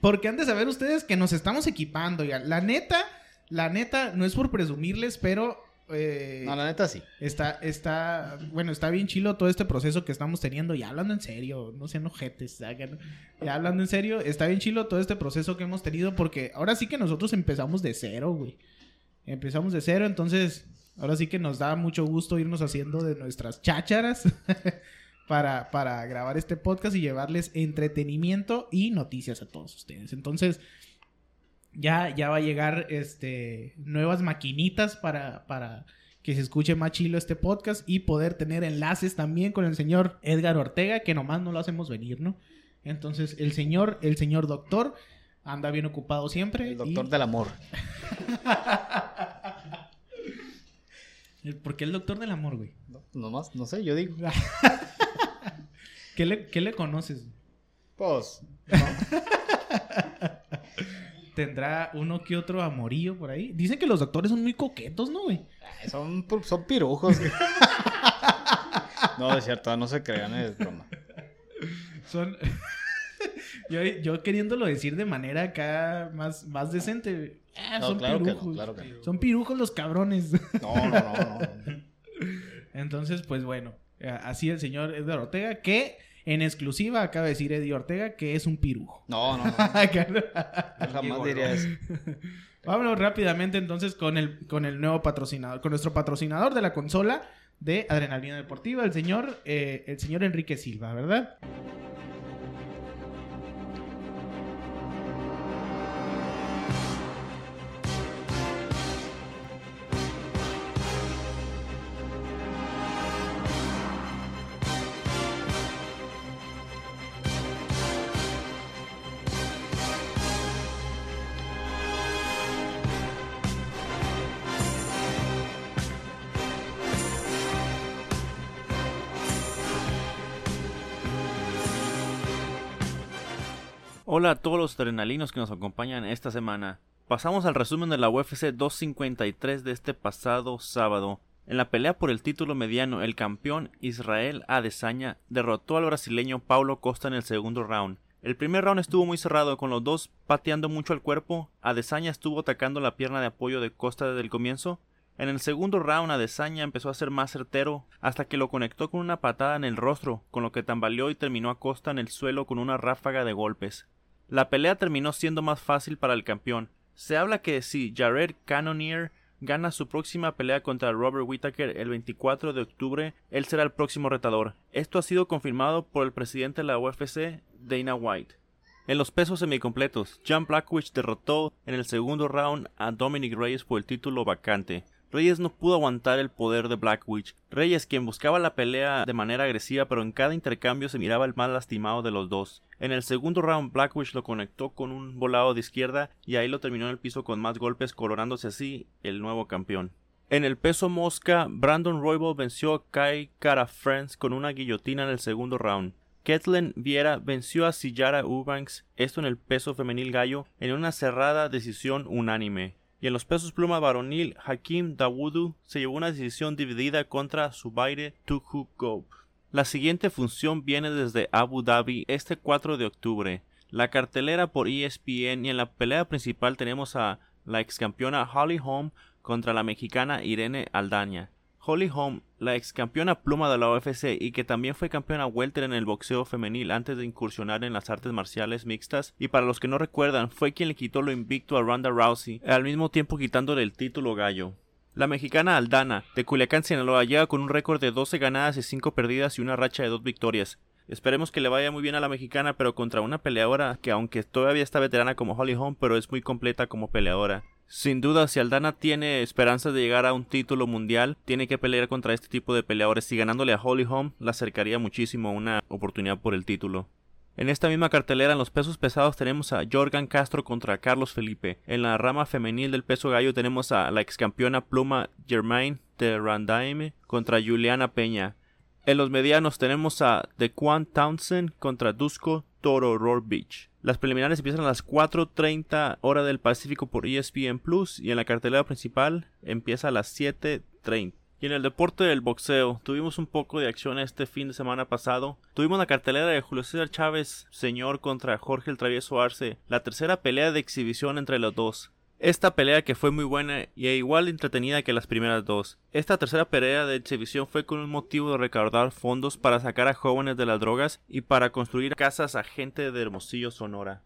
Porque han de saber ustedes que nos estamos equipando ya. La neta, la neta, no es por presumirles, pero eh, No, la neta sí. está, está, bueno, está bien chilo todo este proceso que estamos teniendo. Ya hablando en serio, no sean ojetes. Ya hablando en serio, está bien chilo todo este proceso que hemos tenido porque ahora sí que nosotros empezamos de cero, güey. Empezamos de cero, entonces ahora sí que nos da mucho gusto irnos haciendo de nuestras chácharas para, para grabar este podcast y llevarles entretenimiento y noticias a todos ustedes. Entonces, ya, ya va a llegar este nuevas maquinitas para, para que se escuche más chilo este podcast y poder tener enlaces también con el señor Edgar Ortega, que nomás no lo hacemos venir, ¿no? Entonces, el señor, el señor doctor anda bien ocupado siempre. El doctor y- del amor. ¿Por qué el doctor del amor, güey? No, nomás, no sé, yo digo. ¿Qué le, qué le conoces? Pues, ¿Tendrá uno que otro amorillo por ahí? Dicen que los doctores son muy coquetos, ¿no, güey? ay, son, son pirujos. no, es cierto, no se crean, es broma. Son. yo, yo queriéndolo decir de manera acá más, más decente. Ah, No, son claro que no, pirujos. claro que no. Son pirujos los cabrones. No, no, no, no. Entonces, pues bueno. eh, Así el señor Edgar Ortega, que en exclusiva acaba de decir Eddie Ortega que es un pirujo. No, no, no. Yo jamás diría eso. Vámonos rápidamente entonces con el, con el nuevo patrocinador, con nuestro patrocinador de la consola de Adrenalina Deportiva, el señor, eh, el señor Enrique Silva, ¿verdad? Hola a todos los adrenalinos que nos acompañan esta semana. Pasamos al resumen de la UFC 253 de este pasado sábado. En la pelea por el título mediano, el campeón Israel Adesanya derrotó al brasileño Paulo Costa en el segundo round. El primer round estuvo muy cerrado, con los dos pateando mucho al cuerpo. Adesanya estuvo atacando la pierna de apoyo de Costa desde el comienzo. En el segundo round, Adesanya empezó a ser más certero hasta que lo conectó con una patada en el rostro, con lo que tambaleó y terminó a Costa en el suelo con una ráfaga de golpes. La pelea terminó siendo más fácil para el campeón. Se habla que si Jared Cannonier gana su próxima pelea contra Robert Whittaker el 24 de octubre, él será el próximo retador. Esto ha sido confirmado por el presidente de la UFC, Dana White. En los pesos semicompletos, John Blackwich derrotó en el segundo round a Dominic Reyes por el título vacante. Reyes no pudo aguantar el poder de Blackwich. Reyes, quien buscaba la pelea de manera agresiva, pero en cada intercambio se miraba el más lastimado de los dos. En el segundo round, Blackwich lo conectó con un volado de izquierda y ahí lo terminó en el piso con más golpes, coronándose así el nuevo campeón. En el peso mosca, Brandon Royval venció a Kai Kara con una guillotina en el segundo round. Kathleen Viera venció a Sillara Eubanks, esto en el peso femenil gallo, en una cerrada decisión unánime. Y en los pesos pluma varonil, Hakim Dawudu se llevó una decisión dividida contra Zubair Tukhugov. La siguiente función viene desde Abu Dhabi este 4 de octubre. La cartelera por ESPN y en la pelea principal tenemos a la ex campeona Holly Holm contra la mexicana Irene Aldaña. Holly Holm, la ex campeona pluma de la UFC y que también fue campeona welter en el boxeo femenil antes de incursionar en las artes marciales mixtas, y para los que no recuerdan, fue quien le quitó lo invicto a Ronda Rousey, al mismo tiempo quitándole el título gallo. La mexicana Aldana, de Culiacán, Sinaloa, llega con un récord de 12 ganadas y 5 perdidas y una racha de 2 victorias. Esperemos que le vaya muy bien a la mexicana, pero contra una peleadora que aunque todavía está veterana como Holly Holm, pero es muy completa como peleadora. Sin duda, si Aldana tiene esperanzas de llegar a un título mundial, tiene que pelear contra este tipo de peleadores y ganándole a Holly Holm la acercaría muchísimo una oportunidad por el título. En esta misma cartelera, en los pesos pesados, tenemos a Jorgan Castro contra Carlos Felipe. En la rama femenil del peso gallo tenemos a la ex campeona pluma Germaine de Randaime contra Juliana Peña. En los medianos tenemos a Dequan Townsend contra Dusko Toro Beach. Las preliminares empiezan a las 4.30 hora del Pacífico por ESPN Plus y en la cartelera principal empieza a las 7.30. Y en el deporte del boxeo, tuvimos un poco de acción este fin de semana pasado. Tuvimos la cartelera de Julio César Chávez, señor, contra Jorge el Travieso Arce, la tercera pelea de exhibición entre los dos. Esta pelea que fue muy buena y igual entretenida que las primeras dos. Esta tercera pelea de exhibición fue con un motivo de recaudar fondos para sacar a jóvenes de las drogas y para construir casas a gente de Hermosillo, Sonora.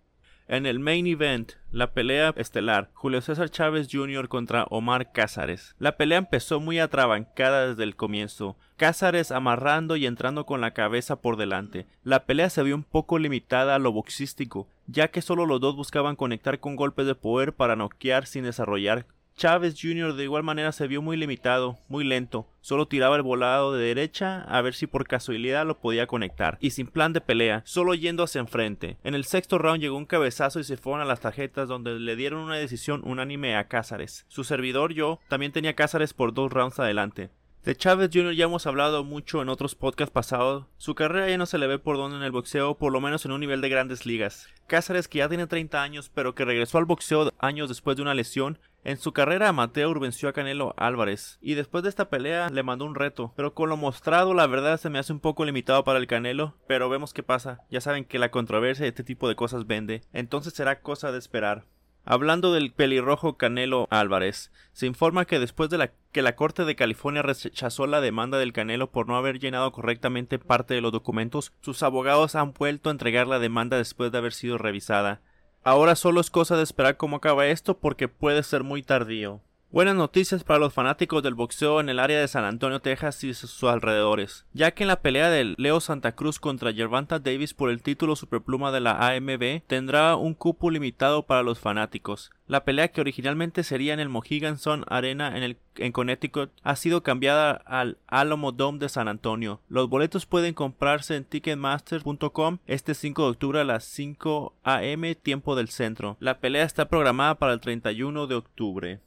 En el main event, la pelea estelar, Julio César Chávez Jr. contra Omar Cázares. La pelea empezó muy atrabancada desde el comienzo, Cázares amarrando y entrando con la cabeza por delante. La pelea se vio un poco limitada a lo boxístico, ya que solo los dos buscaban conectar con golpes de poder para noquear sin desarrollar Chávez Jr. de igual manera se vio muy limitado, muy lento, solo tiraba el volado de derecha a ver si por casualidad lo podía conectar, y sin plan de pelea, solo yendo hacia enfrente. En el sexto round llegó un cabezazo y se fueron a las tarjetas donde le dieron una decisión unánime a Cázares. Su servidor yo también tenía Cázares por dos rounds adelante. De Chávez Jr. ya hemos hablado mucho en otros podcasts pasados. Su carrera ya no se le ve por donde en el boxeo, por lo menos en un nivel de grandes ligas. Cázares, que ya tiene 30 años, pero que regresó al boxeo años después de una lesión, en su carrera amateur venció a Canelo Álvarez y después de esta pelea le mandó un reto, pero con lo mostrado la verdad se me hace un poco limitado para el Canelo, pero vemos qué pasa. Ya saben que la controversia de este tipo de cosas vende, entonces será cosa de esperar. Hablando del pelirrojo Canelo Álvarez, se informa que después de que la Corte de California rechazó la demanda del Canelo por no haber llenado correctamente parte de los documentos, sus abogados han vuelto a entregar la demanda después de haber sido revisada. Ahora solo es cosa de esperar cómo acaba esto porque puede ser muy tardío. Buenas noticias para los fanáticos del boxeo en el área de San Antonio, Texas y sus alrededores, ya que en la pelea de Leo Santa Cruz contra Gervonta Davis por el título superpluma de la AMB tendrá un cupo limitado para los fanáticos. La pelea que originalmente sería en el Mohegan Sun Arena en, el, en Connecticut ha sido cambiada al Alamo Dome de San Antonio. Los boletos pueden comprarse en ticketmaster.com este 5 de octubre a las 5 am tiempo del centro. La pelea está programada para el 31 de octubre.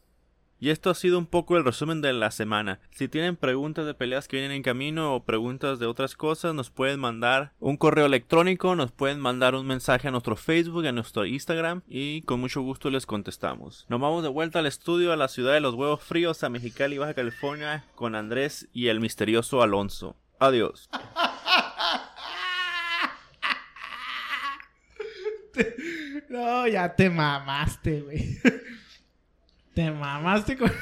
Y esto ha sido un poco el resumen de la semana. Si tienen preguntas de peleas que vienen en camino o preguntas de otras cosas, nos pueden mandar un correo electrónico, nos pueden mandar un mensaje a nuestro Facebook, a nuestro Instagram y con mucho gusto les contestamos. Nos vamos de vuelta al estudio a la ciudad de los huevos fríos a Mexicali, Baja California con Andrés y el misterioso Alonso. Adiós. No, ya te mamaste, güey. Te mamaste con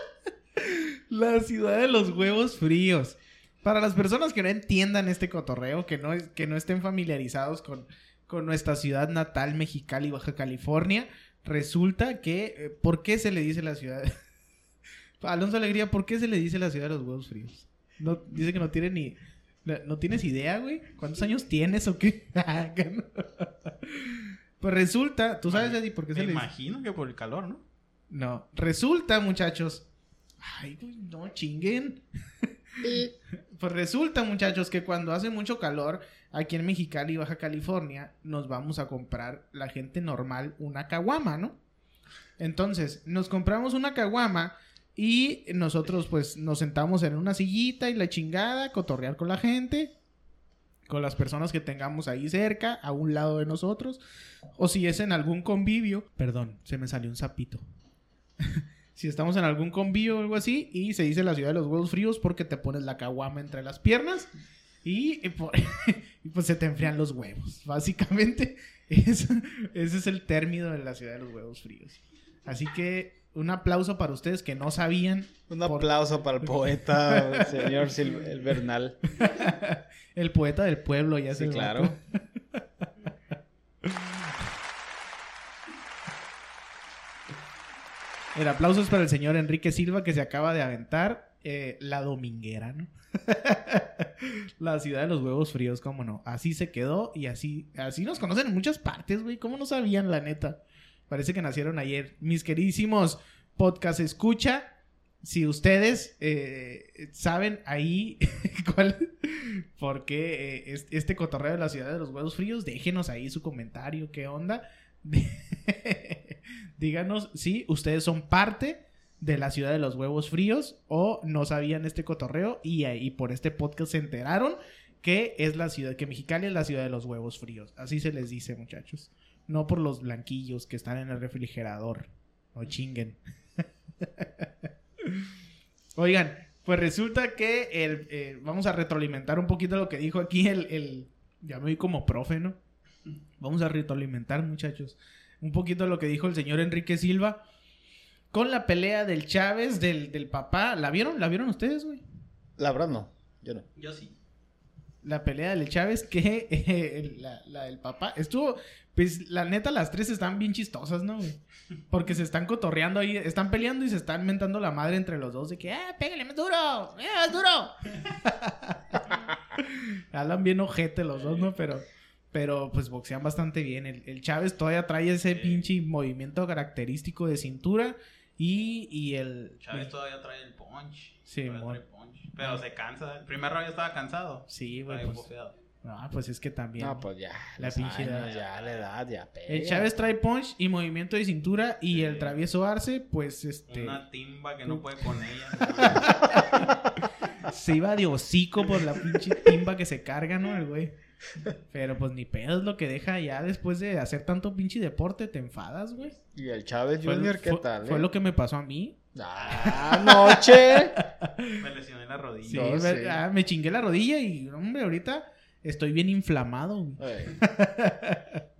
la ciudad de los huevos fríos. Para las personas que no entiendan este cotorreo, que no, que no estén familiarizados con, con nuestra ciudad natal, Mexicali, Baja California, resulta que, eh, ¿por qué se le dice la ciudad? Alonso Alegría, ¿por qué se le dice la ciudad de los huevos fríos? No, dice que no tiene ni... ¿No tienes idea, güey? ¿Cuántos años tienes o qué? pues resulta, tú sabes, Eddie, por qué se Me le dice... imagino que por el calor, ¿no? No, resulta, muchachos. Ay, no chinguen. pues resulta, muchachos, que cuando hace mucho calor aquí en Mexicali, Baja California, nos vamos a comprar la gente normal una caguama, ¿no? Entonces, nos compramos una caguama y nosotros pues nos sentamos en una sillita y la chingada, cotorrear con la gente, con las personas que tengamos ahí cerca, a un lado de nosotros, o si es en algún convivio, perdón, se me salió un sapito. si estamos en algún convivio o algo así y se dice la ciudad de los huevos fríos porque te pones la caguama entre las piernas y, y por- y pues se te enfrían los huevos. Básicamente, eso- ese es el término de la ciudad de los huevos fríos. Así que un aplauso para ustedes que no sabían. Un por- aplauso para el poeta, el señor Sil- el Bernal. el poeta del pueblo, ya Sí, se claro. El aplauso es para el señor Enrique Silva que se acaba de aventar eh, la dominguera, ¿no? la ciudad de los huevos fríos, cómo no. Así se quedó y así, así nos conocen en muchas partes, güey. ¿Cómo no sabían, la neta? Parece que nacieron ayer. Mis queridísimos podcast escucha, si ustedes eh, saben ahí cuál, por qué eh, es- este cotorreo de la ciudad de los huevos fríos, déjenos ahí su comentario, qué onda. Díganos si ustedes son parte de la ciudad de los huevos fríos o no sabían este cotorreo y, por este podcast se enteraron que es la ciudad, que Mexicali es la ciudad de los huevos fríos. Así se les dice, muchachos. No por los blanquillos que están en el refrigerador. No chinguen. Oigan, pues resulta que el, eh, vamos a retroalimentar un poquito lo que dijo aquí el, el... Ya me vi como profe, ¿no? Vamos a retroalimentar, muchachos. Un poquito lo que dijo el señor Enrique Silva. Con la pelea del Chávez, del, del papá. ¿La vieron? ¿La vieron ustedes, güey? La verdad no, yo no. Yo sí. La pelea del Chávez que eh, la, la del papá. Estuvo... Pues la neta, las tres están bien chistosas, ¿no, güey? Porque se están cotorreando ahí, están peleando y se están mentando la madre entre los dos de que, ¡eh, pégale más duro! ¡Eh, más duro! Hablan bien ojete los dos, ¿no? Pero, pero pues boxean bastante bien. El, el Chávez todavía trae ese pinche movimiento característico de cintura y, y el... Chávez todavía trae el punch. Sí, trae punch. Pero se cansa. El primer round estaba cansado. Sí, güey, pues. Ah, pues es que también. No, pues ya. La pinche años, edad. Ya, la edad, ya pega. El Chávez trae punch y movimiento de cintura y el travieso Arce, pues este... Una timba que no puede con ella. Se iba de hocico por la pinche timba que se carga, ¿no? El güey. Pero pues ni pedo es lo que deja ya después de hacer tanto pinche deporte, te enfadas, güey. Y el Chávez Junior, ¿qué fue- tal? Fue eh? lo que me pasó a mí. Ah, noche. Me lesioné la rodilla. Sí, No, ver- sí. ah, me chingué la rodilla y, hombre, ahorita estoy bien inflamado.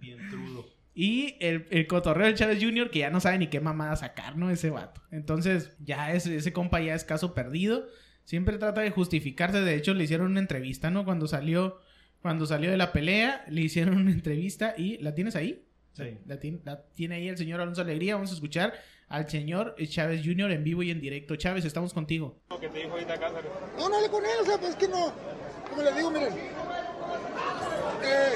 Bien trudo. Y el, el cotorreo del Chávez Jr., que ya no sabe ni qué mamada sacar, ¿no? Ese vato. Entonces, ya ese, ese compa ya es caso perdido. Siempre trata de justificarse. De hecho, le hicieron una entrevista, ¿no? Cuando salió, cuando salió de la pelea, le hicieron una entrevista y... ¿La tienes ahí? Sí. La tiene, la tiene ahí el señor Alonso Alegría. Vamos a escuchar al señor Chávez Jr. en vivo y en directo. Chávez, estamos contigo. No, no hablé con él, o sea, pues es que no. Como les digo, miren. Eh,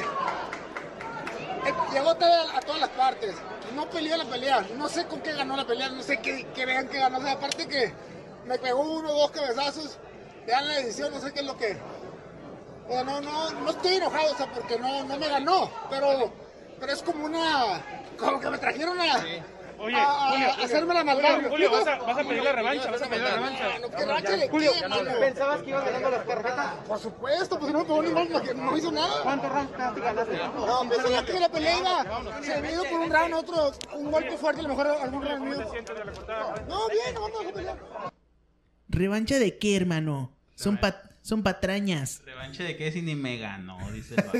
eh, llegó tarde a, a todas las partes. No peleó la pelea. No sé con qué ganó la pelea. No sé qué, qué vean que ganó. O sea, aparte que me pegó uno o dos cabezazos. Vean la decisión, no sé qué es lo que. O sea, no, no, no estoy enojado, o sea, porque no, no me ganó. Pero, pero es como una. Como que me trajeron a. Oye, a, a- Julio, a hacerme la maldad. Julio, ¿me Julio, vas a, vas a pedir la revancha, vas a pedir la revancha. No, ¿qué racha de Julio, mano? ¿Pensabas que ibas ganando las tarjetas? Por supuesto, pues si no me pegó ni mal, porque no hizo nada. ¿Cuántos rounds ganaste? No, pensaba que la pelea iba servido por un round, otro, un golpe fuerte, a lo mejor algún round mío. No, bien, vamos a pelear. ¿Revancha de qué, hermano? Son, pa- son patrañas. Revanche de qué si ni me ganó, dice el vato.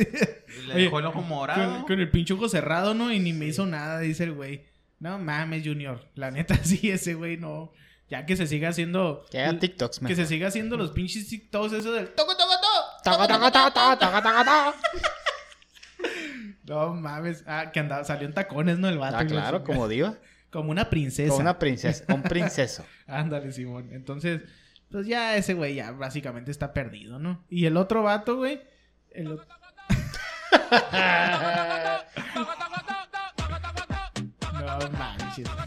Le dejó el ojo morado. Con, con el pinche ojo cerrado, ¿no? Y ni me hizo nada, dice el güey. No mames, Junior. La neta, sí, ese güey no. Ya que se siga haciendo. Que haga TikToks, Que mejor. se siga haciendo los pinches TikToks, eso del. ¡Toco, toco, toco! Taca, taca, taca, taca, taca, taca, taca. No mames. Ah, que andaba, salió en tacones, ¿no? El vato. Ah, claro, como diva. Como una princesa. Como una princesa, un princeso. Ándale, Simón. Entonces, pues ya ese güey ya básicamente está perdido, ¿no? Y el otro vato, güey. el no manches.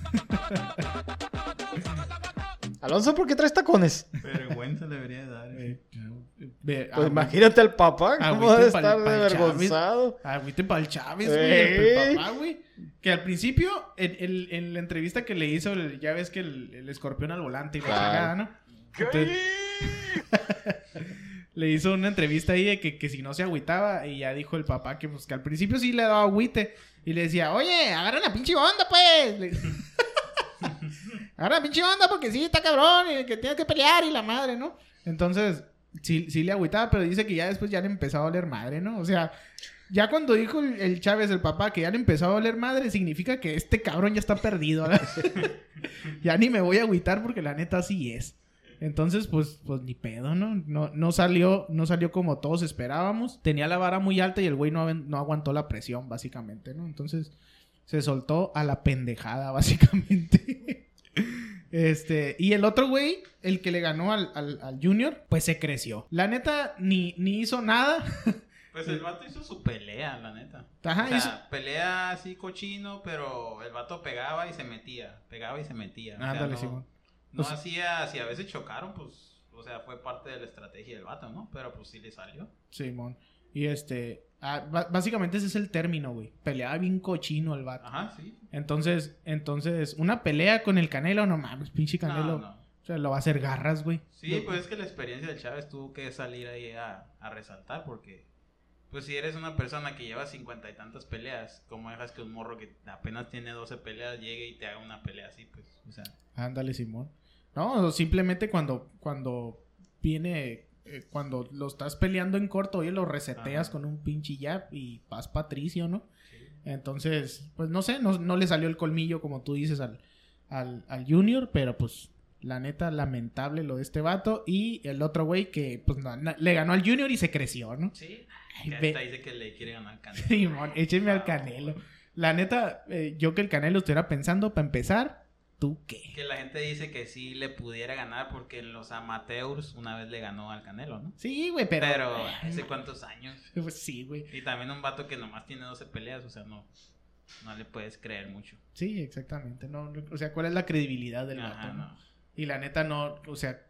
Alonso, ¿por qué traes tacones? Vergüenza le debería de dar. Eh, ve- Pues ah, imagínate al papá, ¿cómo debe pa'l- estar pa'l avergonzado? Agüite para el Chávez, güey. Ey. El papá, güey. Que al principio, en, en- en la entrevista que le hizo, ya ves que el, el escorpión al volante y la Claro. chingada, ¿no? Entonces- le hizo una entrevista ahí de que, que si no se agüitaba y ya dijo el papá que, pues, que al principio sí le daba agüite y le decía, oye, agarra la pinche onda, pues. Le- agarra la pinche onda porque sí, está cabrón y que tienes que pelear y la madre, ¿no? Entonces, sí, sí le agüitaba, pero dice que ya después ya le empezó a oler madre, ¿no? O sea, ya cuando dijo el, el Chávez, el papá, que ya le empezó a oler madre, significa que este cabrón ya está perdido. ya ni me voy a agüitar porque la neta sí es. Entonces, pues, pues ni pedo, ¿no? No, no salió, no salió como todos esperábamos. Tenía la vara muy alta y el güey no, no aguantó la presión, básicamente, ¿no? Entonces, se soltó a la pendejada, básicamente. Este, y el otro güey, el que le ganó al, al, al Junior, pues se creció. La neta, ni, ni hizo nada. Pues el vato hizo su pelea, la neta. Ajá, o sea, hizo- pelea así cochino, pero el vato pegaba y se metía. Pegaba y se metía. O sea, Ándale, no, Simón. No sea- hacía, si a veces chocaron, pues, o sea, fue parte de la estrategia del vato, ¿no? Pero pues sí le salió. Simón. Y este, Ah, básicamente ese es el término, güey. Peleaba bien cochino el vato. Ajá, sí. Entonces, entonces, una pelea con el Canelo, no mames, pinche Canelo. No, no. O sea, lo va a hacer garras, güey. Sí, pues es que la experiencia del Chávez tuvo que salir ahí a, a resaltar porque, pues si eres una persona que lleva cincuenta y tantas peleas, ¿cómo dejas que un morro que apenas tiene 12 peleas llegue y te haga una pelea así? Pues, o sea, Ándale, Simón. No, simplemente cuando, cuando viene, eh, cuando lo estás peleando en corto, oye, lo reseteas Ajá. con un pinche jab y vas patricio, ¿no? Entonces, pues no sé, no, no le salió el colmillo como tú dices al, al, al Junior, pero pues la neta lamentable lo de este vato y el otro güey que pues no, le ganó al Junior y se creció, ¿no? sí. Ay, Que hasta dice que le quiere ganar al Canelo. Simón, échenme al Canelo. La neta, eh, yo que el Canelo estuviera pensando, para empezar, ¿tú qué? Que la gente dice que sí le pudiera ganar porque en los amateurs una vez le ganó al Canelo, ¿no? Sí, güey, pero... Pero, ¿hace cuántos años? Pues sí, güey. Y también un vato que nomás tiene 12 peleas, o sea, no, no le puedes creer mucho. Sí, exactamente. No, no- o sea, ¿cuál es la credibilidad del Ajá, vato? no? no. Y la neta no, o sea,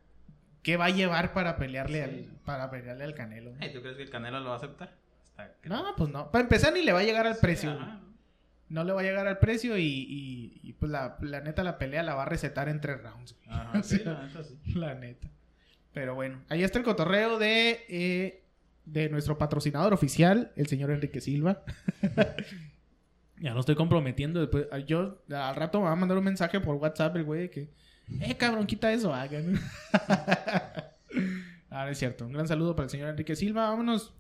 ¿qué va a llevar para pelearle al para pelearle al Canelo? Ey, ¿Tú crees que el Canelo lo va a aceptar? Que- No, pues no. Para empezar ni le va a llegar al precio. Ajá. ¿no? No le va a llegar al precio y, y- y, pues la, la neta la pelea la va a recetar en tres rounds. Ajá, O sí, sea, la neta sí. La neta. Pero bueno, ahí está el cotorreo de, eh, de nuestro patrocinador oficial, el señor Enrique Silva. ya lo estoy comprometiendo. Después, ah, yo al rato me va a mandar un mensaje por WhatsApp el güey que, eh, cabrón, quita eso, hagan. ah, no es cierto. Un gran saludo para el señor Enrique Silva. Vámonos.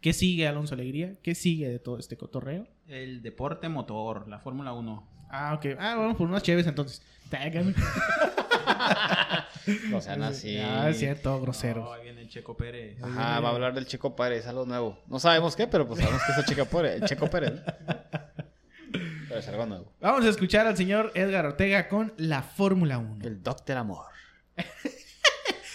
¿Qué sigue, Alonso Alegría? ¿Qué sigue de todo este cotorreo? El deporte motor, la Fórmula 1. Ah, ok. Ah, vamos por unas chéves entonces. Tagan. No sean así. Ah, es cierto, groseros. Oh, ahí viene el Checo Pérez. Ajá, va a hablar del Checo Pérez, algo nuevo. No sabemos qué, pero pues sabemos que es el Checo Pérez. El Checo Pérez. ¿no? Pero es algo nuevo. Vamos a escuchar al señor Edgar Ortega con la Fórmula 1. El Doc del Amor.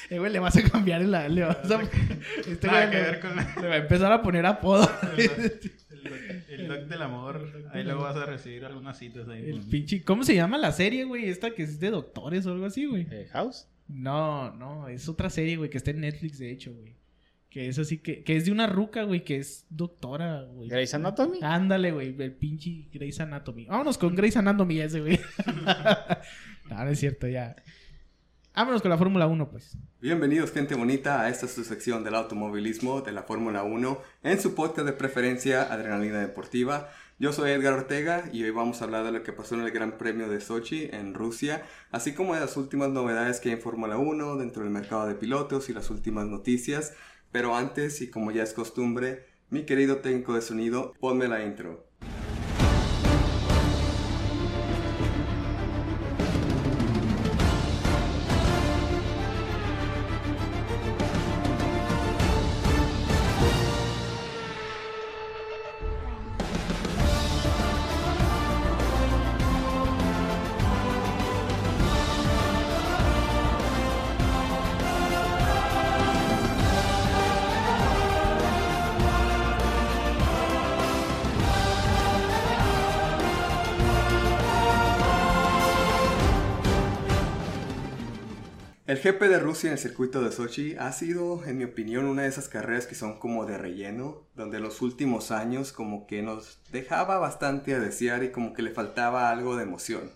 Eh, güey, le vas a cambiar la. Le vas a, este güey que le- ver con la- le va a empezar a poner apodo. El, el doc del amor. Ahí luego vas a recibir algunas citas ahí. El pinche. ¿Cómo se llama la serie, güey? Esta que es de doctores o algo así, güey. Eh, House. No, no, es otra serie, güey, que está en Netflix, de hecho, güey. Que es así, que, que es de una ruca, güey, que es doctora, güey. Grey's Anatomy. Ándale, güey, el pinche Grey's Anatomy. Vámonos con Grey's Anatomy ese, güey. no, no es cierto, ya. Vámonos con la Fórmula 1, pues. Bienvenidos gente bonita a esta su sección del automovilismo de la Fórmula 1 en su podcast de preferencia Adrenalina Deportiva. Yo soy Edgar Ortega y hoy vamos a hablar de lo que pasó en el Gran Premio de Sochi en Rusia, así como de las últimas novedades que hay en Fórmula 1 dentro del mercado de pilotos y las últimas noticias. Pero antes, y como ya es costumbre, mi querido técnico de sonido, ponme la intro. El GP de Rusia en el circuito de Sochi ha sido, en mi opinión, una de esas carreras que son como de relleno, donde los últimos años como que nos dejaba bastante a desear y como que le faltaba algo de emoción.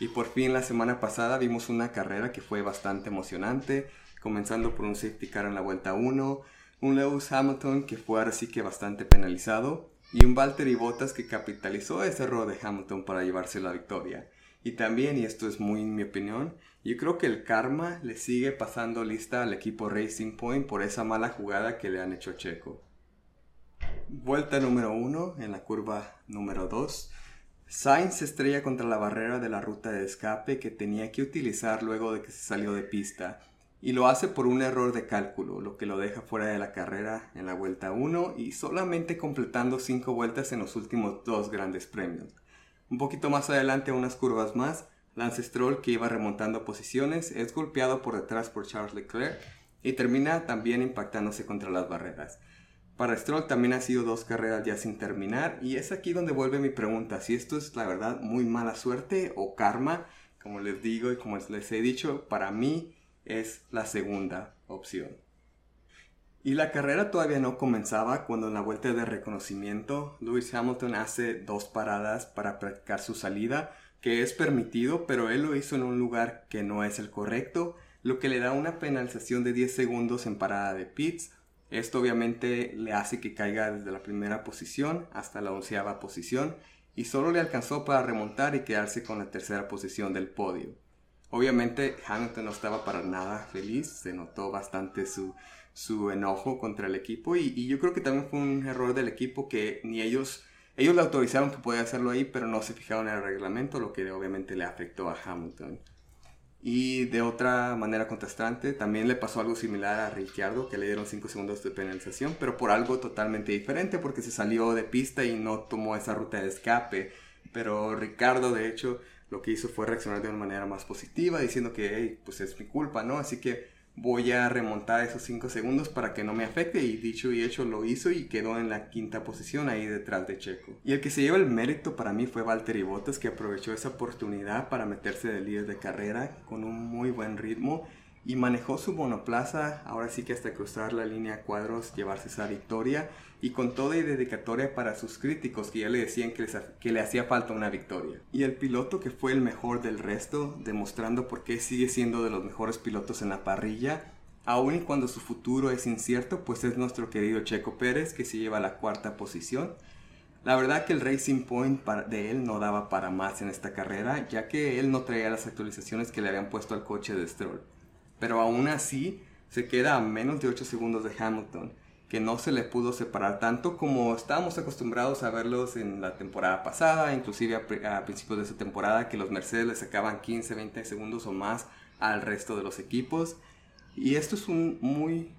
Y por fin la semana pasada vimos una carrera que fue bastante emocionante, comenzando por un safety car en la vuelta 1, un Lewis Hamilton que fue ahora sí que bastante penalizado, y un Valtteri Bottas que capitalizó ese error de Hamilton para llevarse la victoria. Y también, y esto es muy en mi opinión, yo creo que el karma le sigue pasando lista al equipo Racing Point por esa mala jugada que le han hecho Checo. Vuelta número 1 en la curva número 2. Sainz se estrella contra la barrera de la ruta de escape que tenía que utilizar luego de que se salió de pista. Y lo hace por un error de cálculo, lo que lo deja fuera de la carrera en la vuelta 1 y solamente completando 5 vueltas en los últimos dos grandes premios. Un poquito más adelante, unas curvas más, Lance Stroll, que iba remontando posiciones, es golpeado por detrás por Charles Leclerc y termina también impactándose contra las barreras. Para Stroll también ha sido dos carreras ya sin terminar y es aquí donde vuelve mi pregunta, si esto es la verdad muy mala suerte o karma, como les digo y como les he dicho, para mí es la segunda opción. Y la carrera todavía no comenzaba cuando en la vuelta de reconocimiento Lewis Hamilton hace dos paradas para practicar su salida, que es permitido, pero él lo hizo en un lugar que no es el correcto, lo que le da una penalización de 10 segundos en parada de pits. Esto obviamente le hace que caiga desde la primera posición hasta la onceava posición y solo le alcanzó para remontar y quedarse con la tercera posición del podio. Obviamente Hamilton no estaba para nada feliz, se notó bastante su, su enojo contra el equipo y, y, yo creo que también fue un error del equipo que ni ellos, ellos le autorizaron que podía hacerlo ahí, pero no se fijaron en el reglamento, lo que obviamente le afectó a Hamilton. Y de otra manera contrastante, también le pasó algo similar a Ricciardo, que le dieron 5 segundos de penalización, pero por algo totalmente diferente, porque se salió de pista y no tomó esa ruta de escape. Pero Ricardo, de hecho, lo que hizo fue reaccionar de una manera más positiva, diciendo que, hey, pues es mi culpa, ¿no? Así que voy a remontar esos 5 segundos para que no me afecte y dicho y hecho lo hizo y quedó en la quinta posición ahí detrás de Checo. Y el que se lleva el mérito para mí fue Valtteri Bottas que aprovechó esa oportunidad para meterse de líder de carrera con un muy buen ritmo y manejó su monoplaza, ahora sí que hasta cruzar la línea cuadros, llevarse esa victoria y con toda y dedicatoria para sus críticos que ya le decían que, que le hacía falta una victoria. Y el piloto que fue el mejor del resto, demostrando por qué sigue siendo de los mejores pilotos en la parrilla, aun y cuando su futuro es incierto, pues es nuestro querido Checo Pérez que se lleva la cuarta posición. La verdad que el Racing Point de él no daba para más en esta carrera, ya que él no traía las actualizaciones que le habían puesto al coche de Stroll pero aún así se queda a menos de 8 segundos de Hamilton, que no se le pudo separar tanto como estábamos acostumbrados a verlos en la temporada pasada, inclusive a, principios de esa temporada, que los Mercedes le sacaban 15, 20 segundos o más al resto de los equipos. Y esto es un muy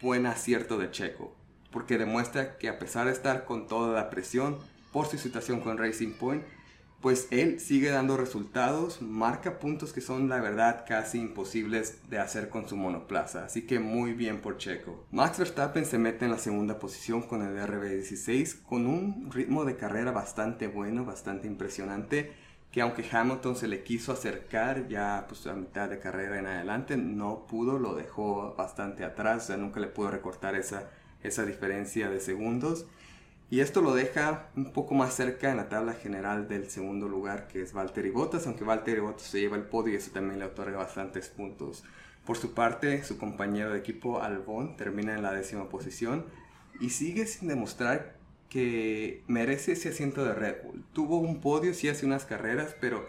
buen acierto de Checo, porque demuestra que a pesar de estar con toda la presión por su situación con Racing Point, pues él sigue dando resultados, marca puntos que son la verdad casi imposibles de hacer con su monoplaza, así que muy bien por Checo. Max Verstappen se mete en la segunda posición con el RB16 con un ritmo de carrera bastante bueno, bastante impresionante, que aunque Hamilton se le quiso acercar ya pues a mitad de carrera en adelante, no pudo, lo dejó bastante atrás, o sea, nunca le pudo recortar esa, esa diferencia de segundos. Y esto lo deja un poco más cerca en la tabla general del segundo lugar, que es Valtteri Bottas, aunque Valtteri Bottas se lleva el podio y eso también le otorga bastantes puntos. Por su parte, su compañero de equipo Albon termina en la décima posición y sigue sin demostrar que merece ese asiento de Red Bull. Tuvo un podio, sí hace unas carreras, pero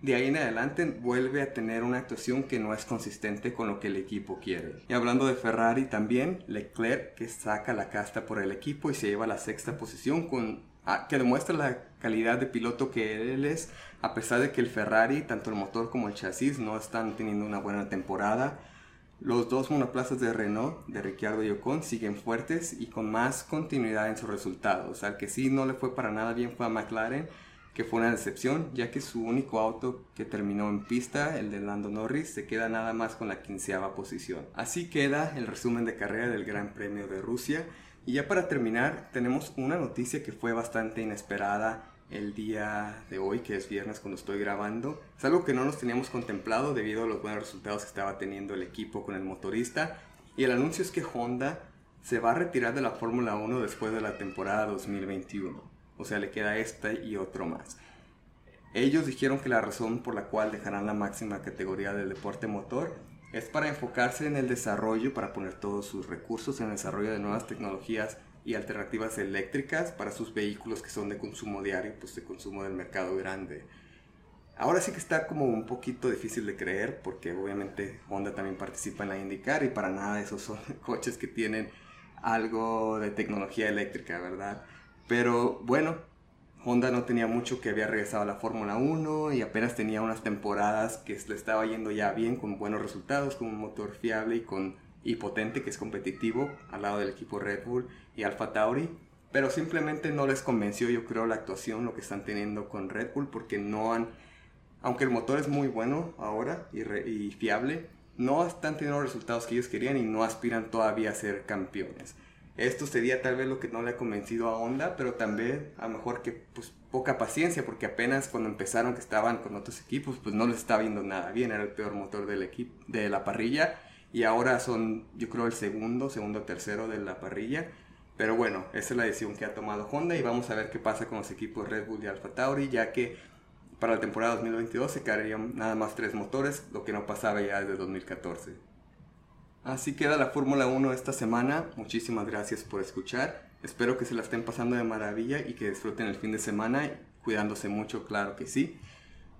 de ahí en adelante vuelve a tener una actuación que no es consistente con lo que el equipo quiere. Y hablando de Ferrari también, Leclerc que saca la casta por el equipo y se lleva la sexta posición con ah, que demuestra la calidad de piloto que él es, a pesar de que el Ferrari, tanto el motor como el chasis, no están teniendo una buena temporada. Los dos monoplazas de Renault, de Ricciardo y Ocon, siguen fuertes y con más continuidad en sus resultados. Al que sí no le fue para nada bien fue a McLaren, que fue una decepción, ya que su único auto que terminó en pista, el de Lando Norris, se queda nada más con la quinceava posición. Así queda el resumen de carrera del Gran Premio de Rusia. Y ya para terminar, tenemos una noticia que fue bastante inesperada el día de hoy, que es viernes cuando estoy grabando. Es algo que no nos teníamos contemplado debido a los buenos resultados que estaba teniendo el equipo con el motorista. Y el anuncio es que Honda se va a retirar de la Fórmula 1 después de la temporada 2021. O sea, le queda esta y otro más. Ellos dijeron que la razón por la cual dejarán la máxima categoría del deporte motor es para enfocarse en el desarrollo, para poner todos sus recursos en el desarrollo de nuevas tecnologías y alternativas eléctricas para sus vehículos que son de consumo diario, pues de consumo del mercado grande. Ahora sí que está como un poquito difícil de creer porque obviamente Honda también participa en la IndyCar y para nada esos son coches que tienen algo de tecnología eléctrica, ¿verdad? Pero bueno, Honda no tenía mucho que había regresado a la Fórmula 1 y apenas tenía unas temporadas que le estaba yendo ya bien con buenos resultados, con un motor fiable y, con, y potente que es competitivo al lado del equipo Red Bull y Alfa Tauri. Pero simplemente no les convenció yo creo la actuación, lo que están teniendo con Red Bull porque no han, aunque el motor es muy bueno ahora y, y fiable, no están teniendo los resultados que ellos querían y no aspiran todavía a ser campeones. Esto sería tal vez lo que no le ha convencido a Honda, pero también a lo mejor que pues poca paciencia, porque apenas cuando empezaron que estaban con otros equipos, pues no les estaba viendo nada bien, era el peor motor del equipo, de la parrilla, y ahora son, yo creo, el segundo, segundo, tercero de la parrilla. Pero bueno, esa es la decisión que ha tomado Honda y vamos a ver qué pasa con los equipos Red Bull y Alfa Tauri, ya que para la temporada 2022 se cargarían nada más tres motores, lo que no pasaba ya desde 2014. Así queda la Fórmula 1 esta semana. Muchísimas gracias por escuchar. Espero que se la estén pasando de maravilla y que disfruten el fin de semana, cuidándose mucho, claro que sí.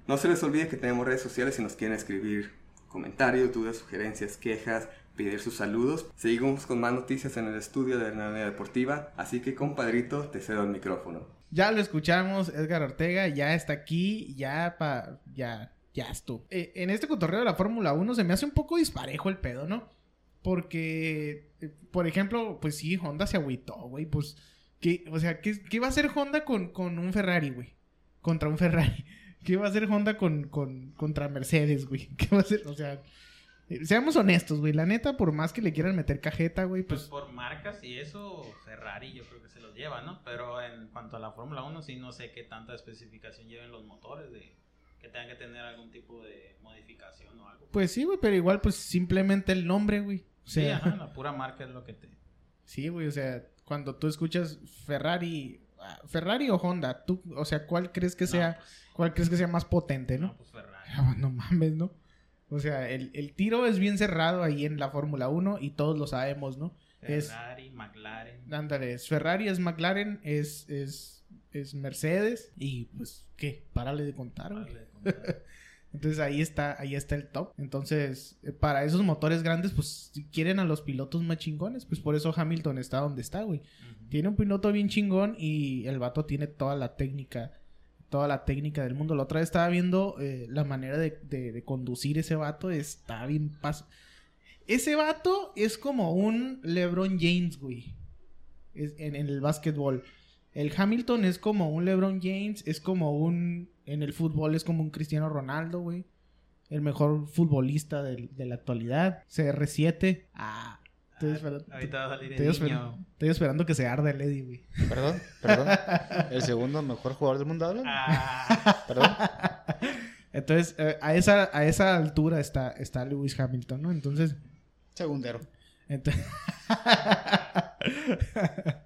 No se les olvide que tenemos redes sociales si nos quieren escribir comentarios, dudas, sugerencias, quejas, pedir sus saludos. Seguimos con más noticias en el estudio de Hernania Deportiva, así que compadrito, te cedo el micrófono. Ya lo escuchamos, Edgar Ortega ya está aquí, ya pa, ya, ya estuvo. Eh, en este cotorreo de la Fórmula 1 se me hace un poco disparejo el pedo, ¿no? Porque, eh, por ejemplo, pues sí, Honda se agüitó, güey, pues, ¿qué, o sea, ¿qué, qué va a hacer Honda con, con un Ferrari, güey? Contra un Ferrari. ¿Qué va a hacer Honda con, con, contra Mercedes, güey? ¿Qué va a hacer? O sea, eh, seamos honestos, güey. La neta, por más que le quieran meter cajeta, güey, Pues pues... por marcas y eso, Ferrari yo creo que se los lleva, ¿no? Pero en cuanto a la Fórmula 1, sí no sé qué tanta especificación lleven los motores, de que tengan que tener algún tipo de modificación o algo. Pues sí, güey, pero igual, pues simplemente el nombre, güey. O Sí, ajá, la pura marca es lo que te... sí, güey, o sea, cuando tú escuchas Ferrari, ah, Ferrari o Honda, tú, o sea, ¿cuál crees que sea, No, pues, cuál crees que sea más potente, no, no? pues Ferrari. Ah, No mames, ¿no? O sea, el, el tiro es bien cerrado ahí en la Fórmula 1 y todos lo sabemos, ¿no? Es, Ferrari, McLaren. ándale, es Ferrari, es McLaren, es, es, es Mercedes y pues, ¿qué? Párale de contar, güey. Vale. Entonces ahí está, ahí está el top. Entonces, eh, para esos motores grandes, pues si quieren a los pilotos más chingones, pues por eso Hamilton está donde está, güey. Tiene un piloto bien chingón y el vato tiene toda la técnica, toda la técnica del mundo. La otra vez estaba viendo eh, la manera de, de- de conducir ese vato, está bien paso. Ese vato es como un LeBron James, güey. Es- en, en el básquetbol. El Hamilton es como un LeBron James, es como un... En el fútbol es como un Cristiano Ronaldo, güey. El mejor futbolista de, la actualidad. CR7. Ah. Estoy esperando, Ahorita va a salir estoy el esperando- estoy esperando que se arde el Eddie, güey. Perdón, perdón. El segundo mejor jugador del mundo habla. Ah, Perdón. Entonces, eh, a, esa, a esa altura está, está Lewis Hamilton, ¿no? Entonces, Segundero. ent-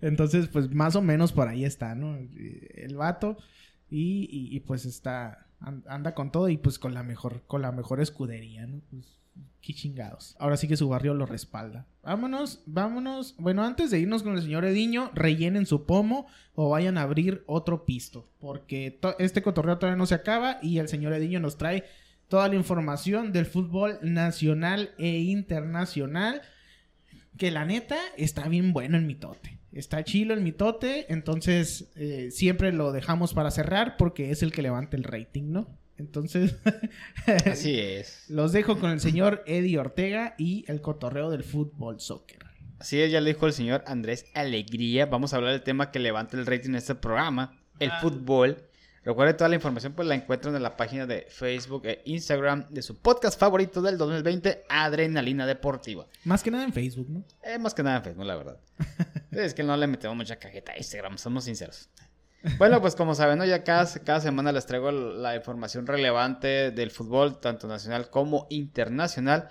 Entonces, pues más o menos por ahí está, ¿no? El vato. Y, y- pues está. an- Anda con todo y pues con la mejor, con la mejor escudería, ¿no? Pues, qué chingados. Ahora sí que su barrio lo respalda. Vámonos, vámonos. Bueno, antes de irnos con el señor Ediño, rellenen su pomo o vayan a abrir otro pisto. Porque este cotorreo todavía no se acaba y el señor Ediño nos trae toda la información del fútbol nacional e internacional. Que la neta está bien bueno el mitote. Está chilo el mitote. Entonces eh, siempre lo dejamos para cerrar porque es el que levanta el rating, ¿no? Entonces Así es. los dejo con el señor Eddie Ortega y el cotorreo del fútbol soccer. Así es, ya le dijo el señor Andrés Alegría. Vamos a hablar del tema que levanta el rating en este programa, el Ah. fútbol. Recuerde toda la información, pues la encuentran en la página de Facebook e Instagram de su podcast favorito del 2020, Adrenalina Deportiva. Más que nada en Facebook, ¿no? Eh, más que nada en Facebook, la verdad. es que no le metemos mucha cajeta a Instagram, somos sinceros. Bueno, pues como saben, ¿no? ya cada, cada semana les traigo la información relevante del fútbol, tanto nacional como internacional.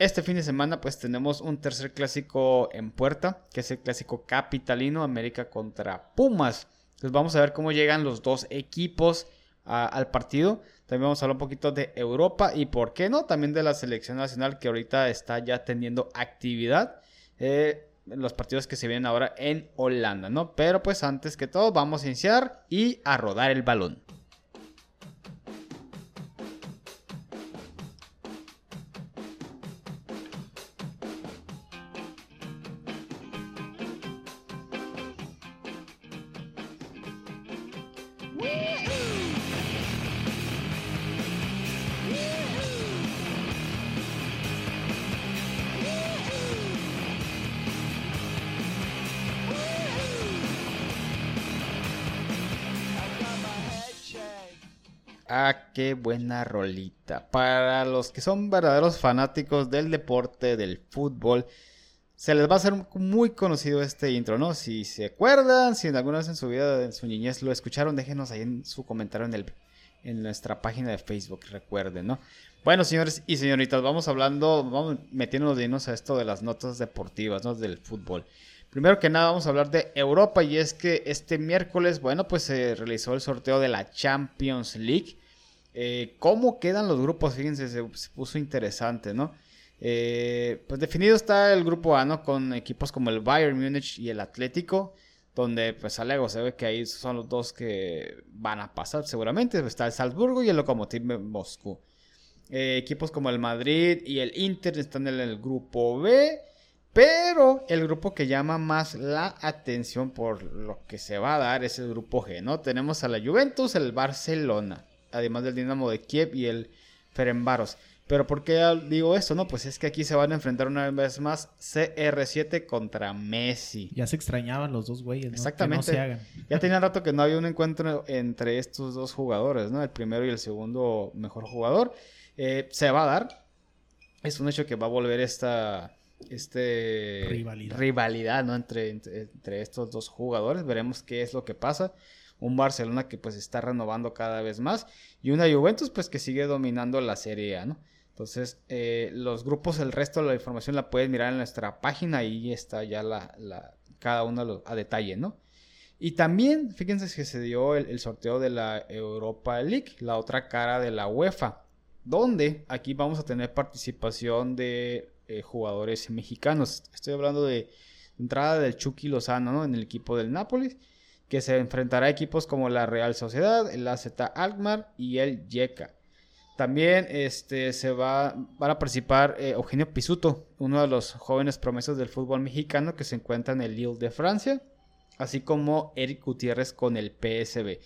Este fin de semana, pues tenemos un tercer clásico en puerta, que es el clásico capitalino, América contra Pumas. Entonces vamos a ver cómo llegan los dos equipos al partido. También vamos a hablar un poquito de Europa y, ¿por qué no? También de la selección nacional que ahorita está ya teniendo actividad. Eh, los partidos que se vienen ahora en Holanda, ¿no? Pero pues antes que todo vamos a iniciar y a rodar el balón. Qué buena rolita. Para los que son verdaderos fanáticos del deporte, del fútbol, se les va a hacer muy conocido este intro, ¿no? Si se acuerdan, si en alguna vez en su vida, en su niñez lo escucharon, déjenos ahí en su comentario en el, en nuestra página de Facebook, recuerden, ¿no? Bueno, señores y señoritas, vamos hablando, vamos metiéndonos de llenos a esto de las notas deportivas, ¿no? Del fútbol. Primero que nada vamos a hablar de Europa y es que este miércoles, bueno, pues se realizó el sorteo de la Champions League. Eh, ¿Cómo quedan los grupos? Fíjense, se, puso interesante, ¿no? Eh, pues definido está el grupo A, ¿no? Con equipos como el Bayern Múnich y el Atlético, donde pues Alego se ve que ahí son los dos que van a pasar seguramente. Está el Salzburgo y el Lokomotiv Moscú. Eh, equipos como el Madrid y el Inter están en el grupo B. Pero el grupo que llama más la atención por lo que se va a dar es el grupo G, ¿no? Tenemos a la Juventus, el Barcelona, además del Dinamo de Kiev y el Ferenbaros. Pero ¿por qué digo esto? No, pues es que aquí se van a enfrentar una vez más CR7 contra Messi. Ya se extrañaban los dos güeyes, ¿no? Exactamente. Que no se hagan. Ya tenía rato que no había un encuentro entre estos dos jugadores, ¿no? El primero y el segundo mejor jugador. Eh, se va a dar. Es un hecho que va a volver esta este Rivalidad. rivalidad, ¿no? Entre, entre, entre estos dos jugadores. Veremos qué es lo que pasa. Un Barcelona que pues está renovando cada vez más. Y una Juventus pues que sigue dominando la Serie A, ¿no? Entonces, eh, los grupos, el resto de la información la puedes mirar en nuestra página. Ahí está ya la, cada uno a, detalle, ¿no? Y también, fíjense que se dio el, el sorteo de la Europa League, la otra cara de la UEFA, donde aquí vamos a tener participación de eh, jugadores mexicanos. Estoy hablando de entrada del Chucky Lozano, ¿no? En el equipo del Nápoles, que se enfrentará a equipos como la Real Sociedad, el AZ Alkmaar y el Yeka. También este, se va, van a participar eh, Eugenio Pisuto, uno de los jóvenes promesas del fútbol mexicano que se encuentra en el Lille de Francia, así como Eric Gutiérrez con el PSB.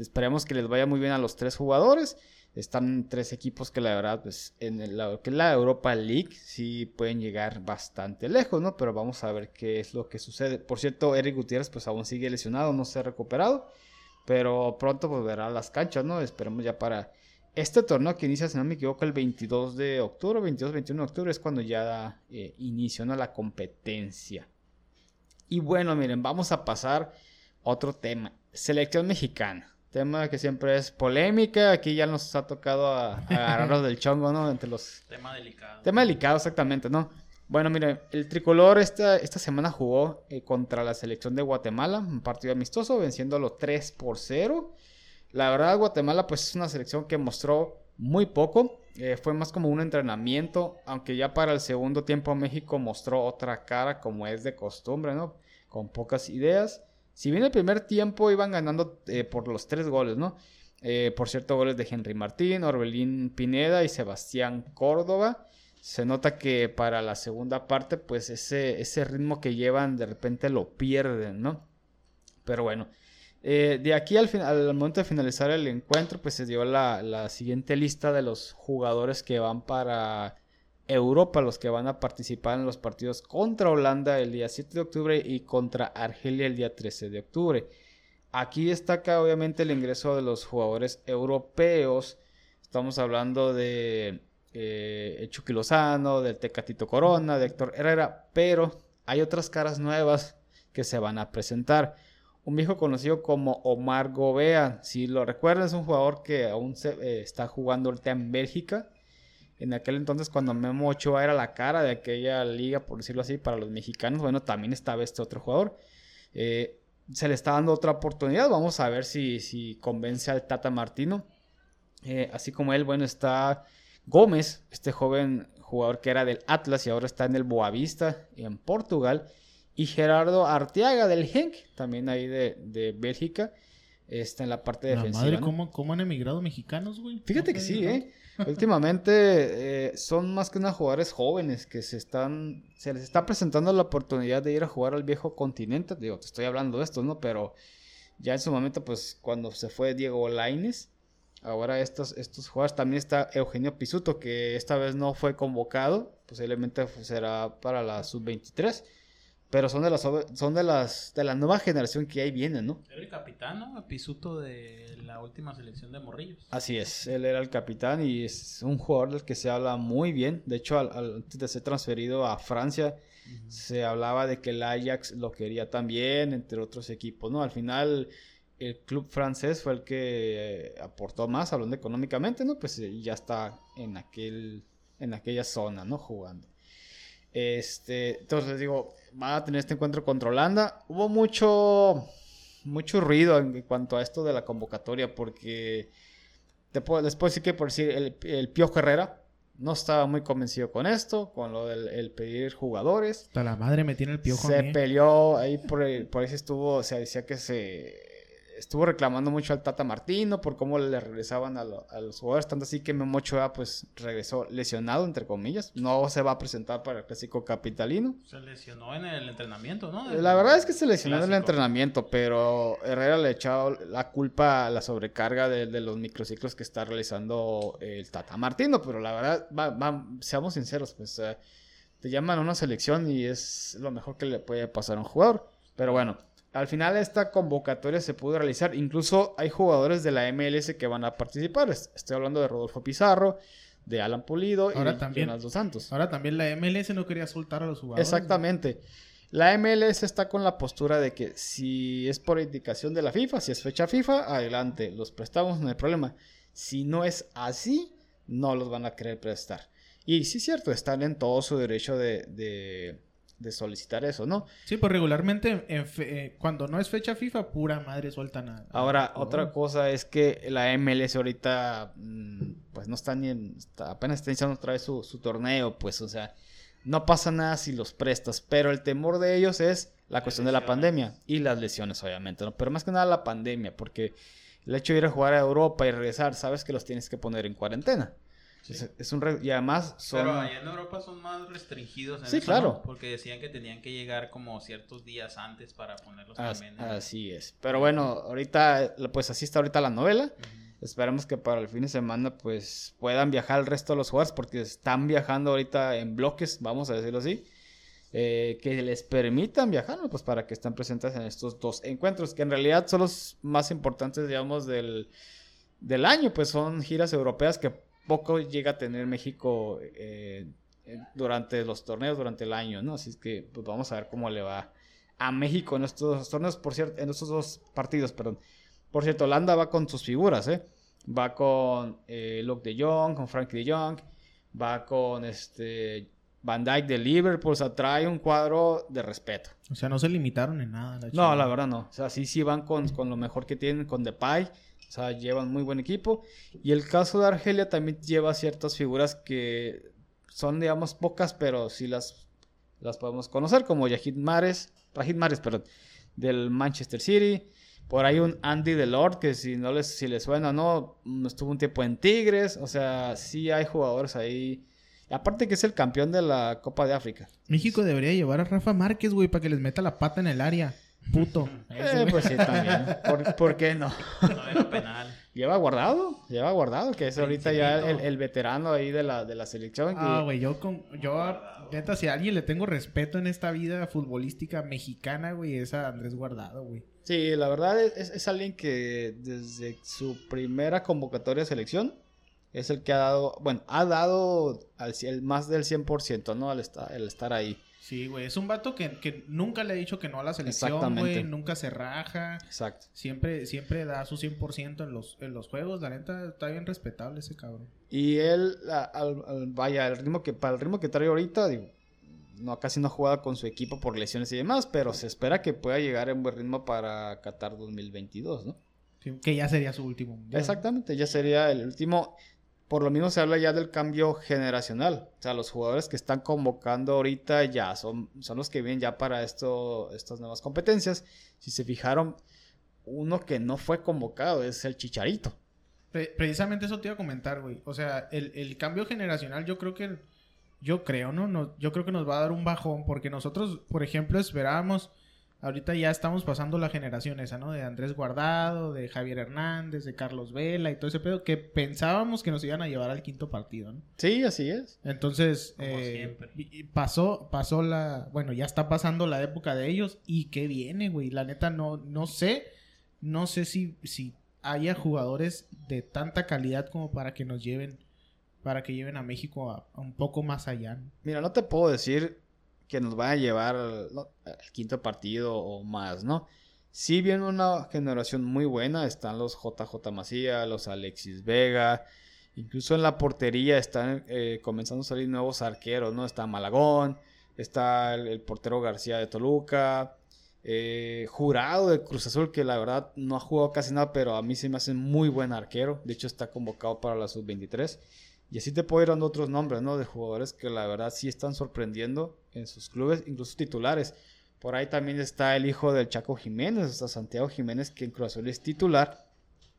Esperemos que les vaya muy bien a los tres jugadores. Están tres equipos que la verdad, pues en la, que la Europa League sí pueden llegar bastante lejos, ¿no? Pero vamos a ver qué es lo que sucede. Por cierto, Eric Gutiérrez pues aún sigue lesionado, no se ha recuperado. Pero pronto pues verá las canchas, ¿no? Esperemos ya para este torneo que inicia, si no me equivoco, el 22 de octubre, 22-21 de octubre es cuando ya eh, inició la competencia. Y bueno, miren, vamos a pasar a otro tema. Selección mexicana. Tema que siempre es polémica. Aquí ya nos ha tocado a, a agarrarnos del chongo, ¿no? Entre los Tema delicado. Tema delicado, exactamente, ¿no? Bueno, mire, el tricolor esta, esta semana jugó eh, contra la selección de Guatemala, un partido amistoso, venciéndolo 3 por 0. La verdad, Guatemala, pues es una selección que mostró muy poco. eh, fue más como un entrenamiento, aunque ya para el segundo tiempo México mostró otra cara, como es de costumbre, ¿no? Con pocas ideas. Si bien el primer tiempo iban ganando eh, por los tres goles, ¿no? Eh, por cierto, goles de Henry Martín, Orbelín Pineda y Sebastián Córdoba. Se nota que para la segunda parte, pues ese, ese ritmo que llevan de repente lo pierden, ¿no? Pero bueno, eh, de aquí al, al momento de finalizar el encuentro, pues se dio la, la siguiente lista de los jugadores que van para Europa, los que van a participar en los partidos contra Holanda el día 7 de octubre y contra Argelia el día 13 de octubre. Aquí destaca obviamente el ingreso de los jugadores europeos. Estamos hablando de eh, Chucky Lozano, del Tecatito Corona, de Héctor Herrera, pero hay otras caras nuevas que se van a presentar. Un viejo conocido como Omar Gobea, si lo recuerdan, es un jugador que aún se, eh, está jugando ahorita en Bélgica. En aquel entonces, cuando Memo Ochoa era la cara de aquella liga, por decirlo así, para los mexicanos, bueno, también estaba este otro jugador. Eh, se le está dando otra oportunidad. Vamos a ver si, si convence al Tata Martino. Eh, así como él, bueno, está Gómez, este joven jugador que era del Atlas y ahora está en el Boavista en Portugal. Y Gerardo Arteaga del Genk, también ahí de, de Bélgica, está en la parte La defensiva. madre, ¿no? ¿cómo, ¿cómo han emigrado mexicanos, güey? Fíjate No que sí. ¿eh? Últimamente eh, son más que nada jugadores jóvenes que se están, se les está presentando la oportunidad de ir a jugar al viejo continente. Digo, te estoy hablando de esto, ¿no? Pero ya en su momento, pues cuando se fue Diego Laines, ahora estos, estos jugadores, también está Eugenio Pisuto, que esta vez no fue convocado, posiblemente será para la sub-23. Pero son de las son de las de la nueva generación que ahí vienen, ¿no? Era el capitán, ¿no? Pisuto de la última selección de Morrillos. Así es, él era el capitán y es un jugador del que se habla muy bien. De hecho, al, al- antes de ser transferido a Francia, se hablaba de que el Ajax lo quería también, entre otros equipos, ¿no? Al final, el club francés fue el que eh, aportó más, hablando económicamente, ¿no? Pues eh, ya está en aquel, en aquella zona, ¿no? Jugando. Este, entonces digo, va a tener este encuentro contra Holanda. Hubo mucho, mucho ruido en cuanto a esto de la convocatoria, porque te puedo, les puedo decir que por decir el, el Pío Herrera no estaba muy convencido con esto, con lo del el pedir jugadores. Hasta la madre me tiene el piojo. Se a mí. peleó ahí por, por ahí se estuvo, o sea, decía que se estuvo reclamando mucho al Tata Martino por cómo le regresaban a, lo- a los jugadores, tanto así que Memo Ochoa pues regresó lesionado entre comillas, no se va a presentar para el clásico capitalino. Se lesionó en el entrenamiento, ¿no? La verdad es que se lesionó en el entrenamiento, pero Herrera le ha echado la culpa a la sobrecarga de, de los microciclos que está realizando el Tata Martino. Pero la verdad, va- va- seamos sinceros, pues eh, te llaman a una selección y es lo mejor que le puede pasar a un jugador. Pero bueno, al final esta convocatoria se pudo realizar. Incluso hay jugadores de la MLS que van a participar. Es- Estoy hablando de Rodolfo Pizarro, de Alan Pulido Ahora y de también. Jonas Dos Santos. Ahora también la MLS no quería soltar a los jugadores. Exactamente. La MLS está con la postura de que si es por indicación de la FIFA, si es fecha FIFA, adelante, los prestamos, no hay problema. Si no es así, no los van a querer prestar. Y sí es cierto, están en todo su derecho de, de- de solicitar eso, ¿no? Sí, pues regularmente en fe- eh, cuando no es fecha FIFA, pura madre sueltan a. Ahora, a- otra cosa es que la MLS ahorita, mm, pues no está ni en, está- apenas está iniciando otra vez su, su torneo, pues, o sea, no pasa nada si los prestas, pero el temor de ellos es la cuestión de la pandemia y las lesiones, obviamente, ¿no? Pero más que nada la pandemia, porque el hecho de ir a jugar a Europa y regresar, sabes que los tienes que poner en cuarentena. Es, es un re- y además son... Pero allá en Europa son más restringidos en Sí, eso, claro. ¿no? Porque decían que tenían que llegar como ciertos días antes para ponerlos As- también. en- así es. Pero bueno, ahorita, pues así está ahorita la novela. Esperemos que para el fin de semana pues puedan viajar el resto de los jugadores porque están viajando ahorita en bloques, vamos a decirlo así. eh, que les permitan viajar, ¿no? pues para que estén presentes en estos dos encuentros, que en realidad son los más importantes, digamos, del, del año, pues son giras europeas que poco llega a tener México eh, eh, durante los torneos, durante el año, ¿no? Así es que pues vamos a ver cómo le va a México en estos dos torneos, por cierto, en estos dos partidos, perdón. Por cierto, Holanda va con sus figuras, ¿eh? Va con eh, Luke de Jong, con Frankie de Jong, va con este Van Dyke de Liverpool, o sea, trae un cuadro de respeto. O sea, no se limitaron en nada. No, la verdad no. O sea, sí, sí van con, con lo mejor que tienen, con Depay. O sea, llevan muy buen equipo. Y el caso de Argelia también lleva ciertas figuras que son, digamos, pocas, pero sí las, las podemos conocer, como Yahid Mares, Rajid Mares, perdón, del Manchester City. Por ahí un Andy Delort, que si no les, si les suena o no, mm, estuvo un tiempo en Tigres. O sea, sí hay jugadores ahí. Aparte que es el campeón de la Copa de África. México debería llevar a Rafa Márquez, güey, para que les meta la pata en el área. Puto. Ese, Eh, pues sí, también. ¿Por, por qué no? No era penal. Lleva guardado, lleva guardado, que es ahorita ya el, veterano ahí de la, de la selección. Ah, güey, yo con... Yo, neta, si a alguien le tengo respeto en esta vida futbolística mexicana, güey, es a Andrés Guardado, güey. Sí, la verdad es, es- es alguien que desde su primera convocatoria de selección es el que ha dado, bueno, ha dado al, cien- el más del 100%, ¿no? Al estar, el estar ahí. Sí, güey, es un vato que, que nunca le ha dicho que no a la selección, güey, nunca se raja. Exacto. Siempre, siempre da su 100% en los, en los juegos. La neta, está bien respetable ese cabrón. Y él, a- al- al- vaya, el ritmo que, para el ritmo que trae ahorita, digo, no, casi no ha jugado con su equipo por lesiones y demás, pero se espera que pueda llegar en buen ritmo para Qatar 2022, ¿no? Sí, que ya sería su último mundial. Exactamente, ya sería el último. Por lo mismo se habla ya del cambio generacional. O sea, los jugadores que están convocando ahorita ya son, son los que vienen ya para esto, estas nuevas competencias. Si se fijaron, uno que no fue convocado es el Chicharito. Pre- precisamente eso te iba a comentar, güey. O sea, el, el cambio generacional yo creo que... Yo creo, ¿no? No- Yo creo que nos va a dar un bajón porque nosotros, por ejemplo, esperábamos... Ahorita ya estamos pasando la generación esa, ¿no? De Andrés Guardado, de Javier Hernández, de Carlos Vela y todo ese pedo que pensábamos que nos iban a llevar al quinto partido, ¿no? Sí, así es. Entonces, Como eh, siempre. y- y pasó, pasó la, bueno, ya está pasando la época de ellos y qué viene, güey. La neta no, no sé, no sé si, si haya jugadores de tanta calidad como para que nos lleven, para que lleven a México a, a un poco más allá. ¿no? Mira, no te puedo decir que nos van a llevar al, quinto partido o más, ¿no? Sí viene una generación muy buena, están los JJ Macía, los Alexis Vega, incluso en la portería están eh, comenzando a salir nuevos arqueros, ¿no? Está Malagón, está el, el portero García de Toluca, eh, jurado de Cruz Azul, que la verdad no ha jugado casi nada, pero a mí se me hace muy buen arquero. De hecho, está convocado para la sub-23. Y así te puedo ir dando otros nombres, ¿no? De jugadores que la verdad sí están sorprendiendo en sus clubes, incluso titulares. Por ahí también está el hijo del Chaco Jiménez, está Santiago Jiménez, que en Cruz Azul es titular.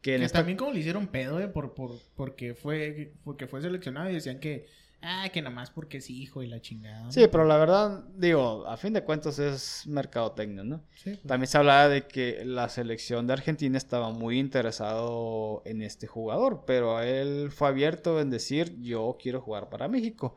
Que en Que esta... también como le hicieron pedo, eh, por, por, porque, fue, porque fue seleccionado y decían que, ah, que nada más porque es hijo y la chingada. Sí, pero la verdad, digo, a fin de cuentas es mercadotecnia, ¿no? Sí, pues. También se hablaba de que la selección de Argentina estaba muy interesado en este jugador, pero él fue abierto en decir yo quiero jugar para México.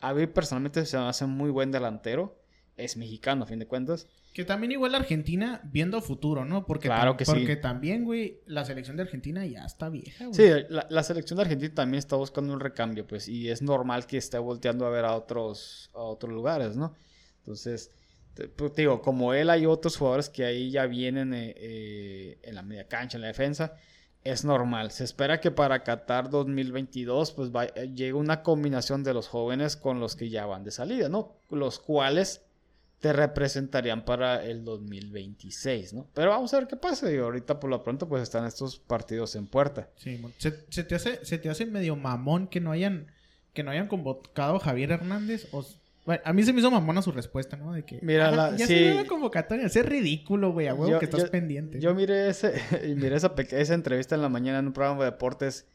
A mí personalmente se me hace muy buen delantero, es mexicano a fin de cuentas. Que también igual Argentina viendo futuro, ¿no? Porque, Claro que sí. porque también, güey, la selección de Argentina ya está vieja, güey. Sí, la, la selección de Argentina también está buscando un recambio, pues, y es normal que esté volteando a ver a otros, a otros lugares, ¿no? Entonces, te- pues, te digo, como él hay otros jugadores que ahí ya vienen eh, eh, en la media cancha, en la defensa, es normal. Se espera que para Qatar 2022, pues, va- llegue una combinación de los jóvenes con los que ya van de salida, ¿no? Los cuales te representarían para el 2026, ¿no? Pero vamos a ver qué pasa. Y ahorita por lo pronto pues están estos partidos en puerta. Sí, se, se te hace, se te hace medio mamón que no hayan, que no hayan convocado a Javier Hernández. O, bueno, a mí se me hizo mamona su respuesta, ¿no? De que Mira, "Ah, la- ya sí. se dio la convocatoria. Es ridículo, güey, a huevo Yo- que estás yo- pendiente. Yo miré ese y miré esa, esa entrevista en la mañana en un programa de deportes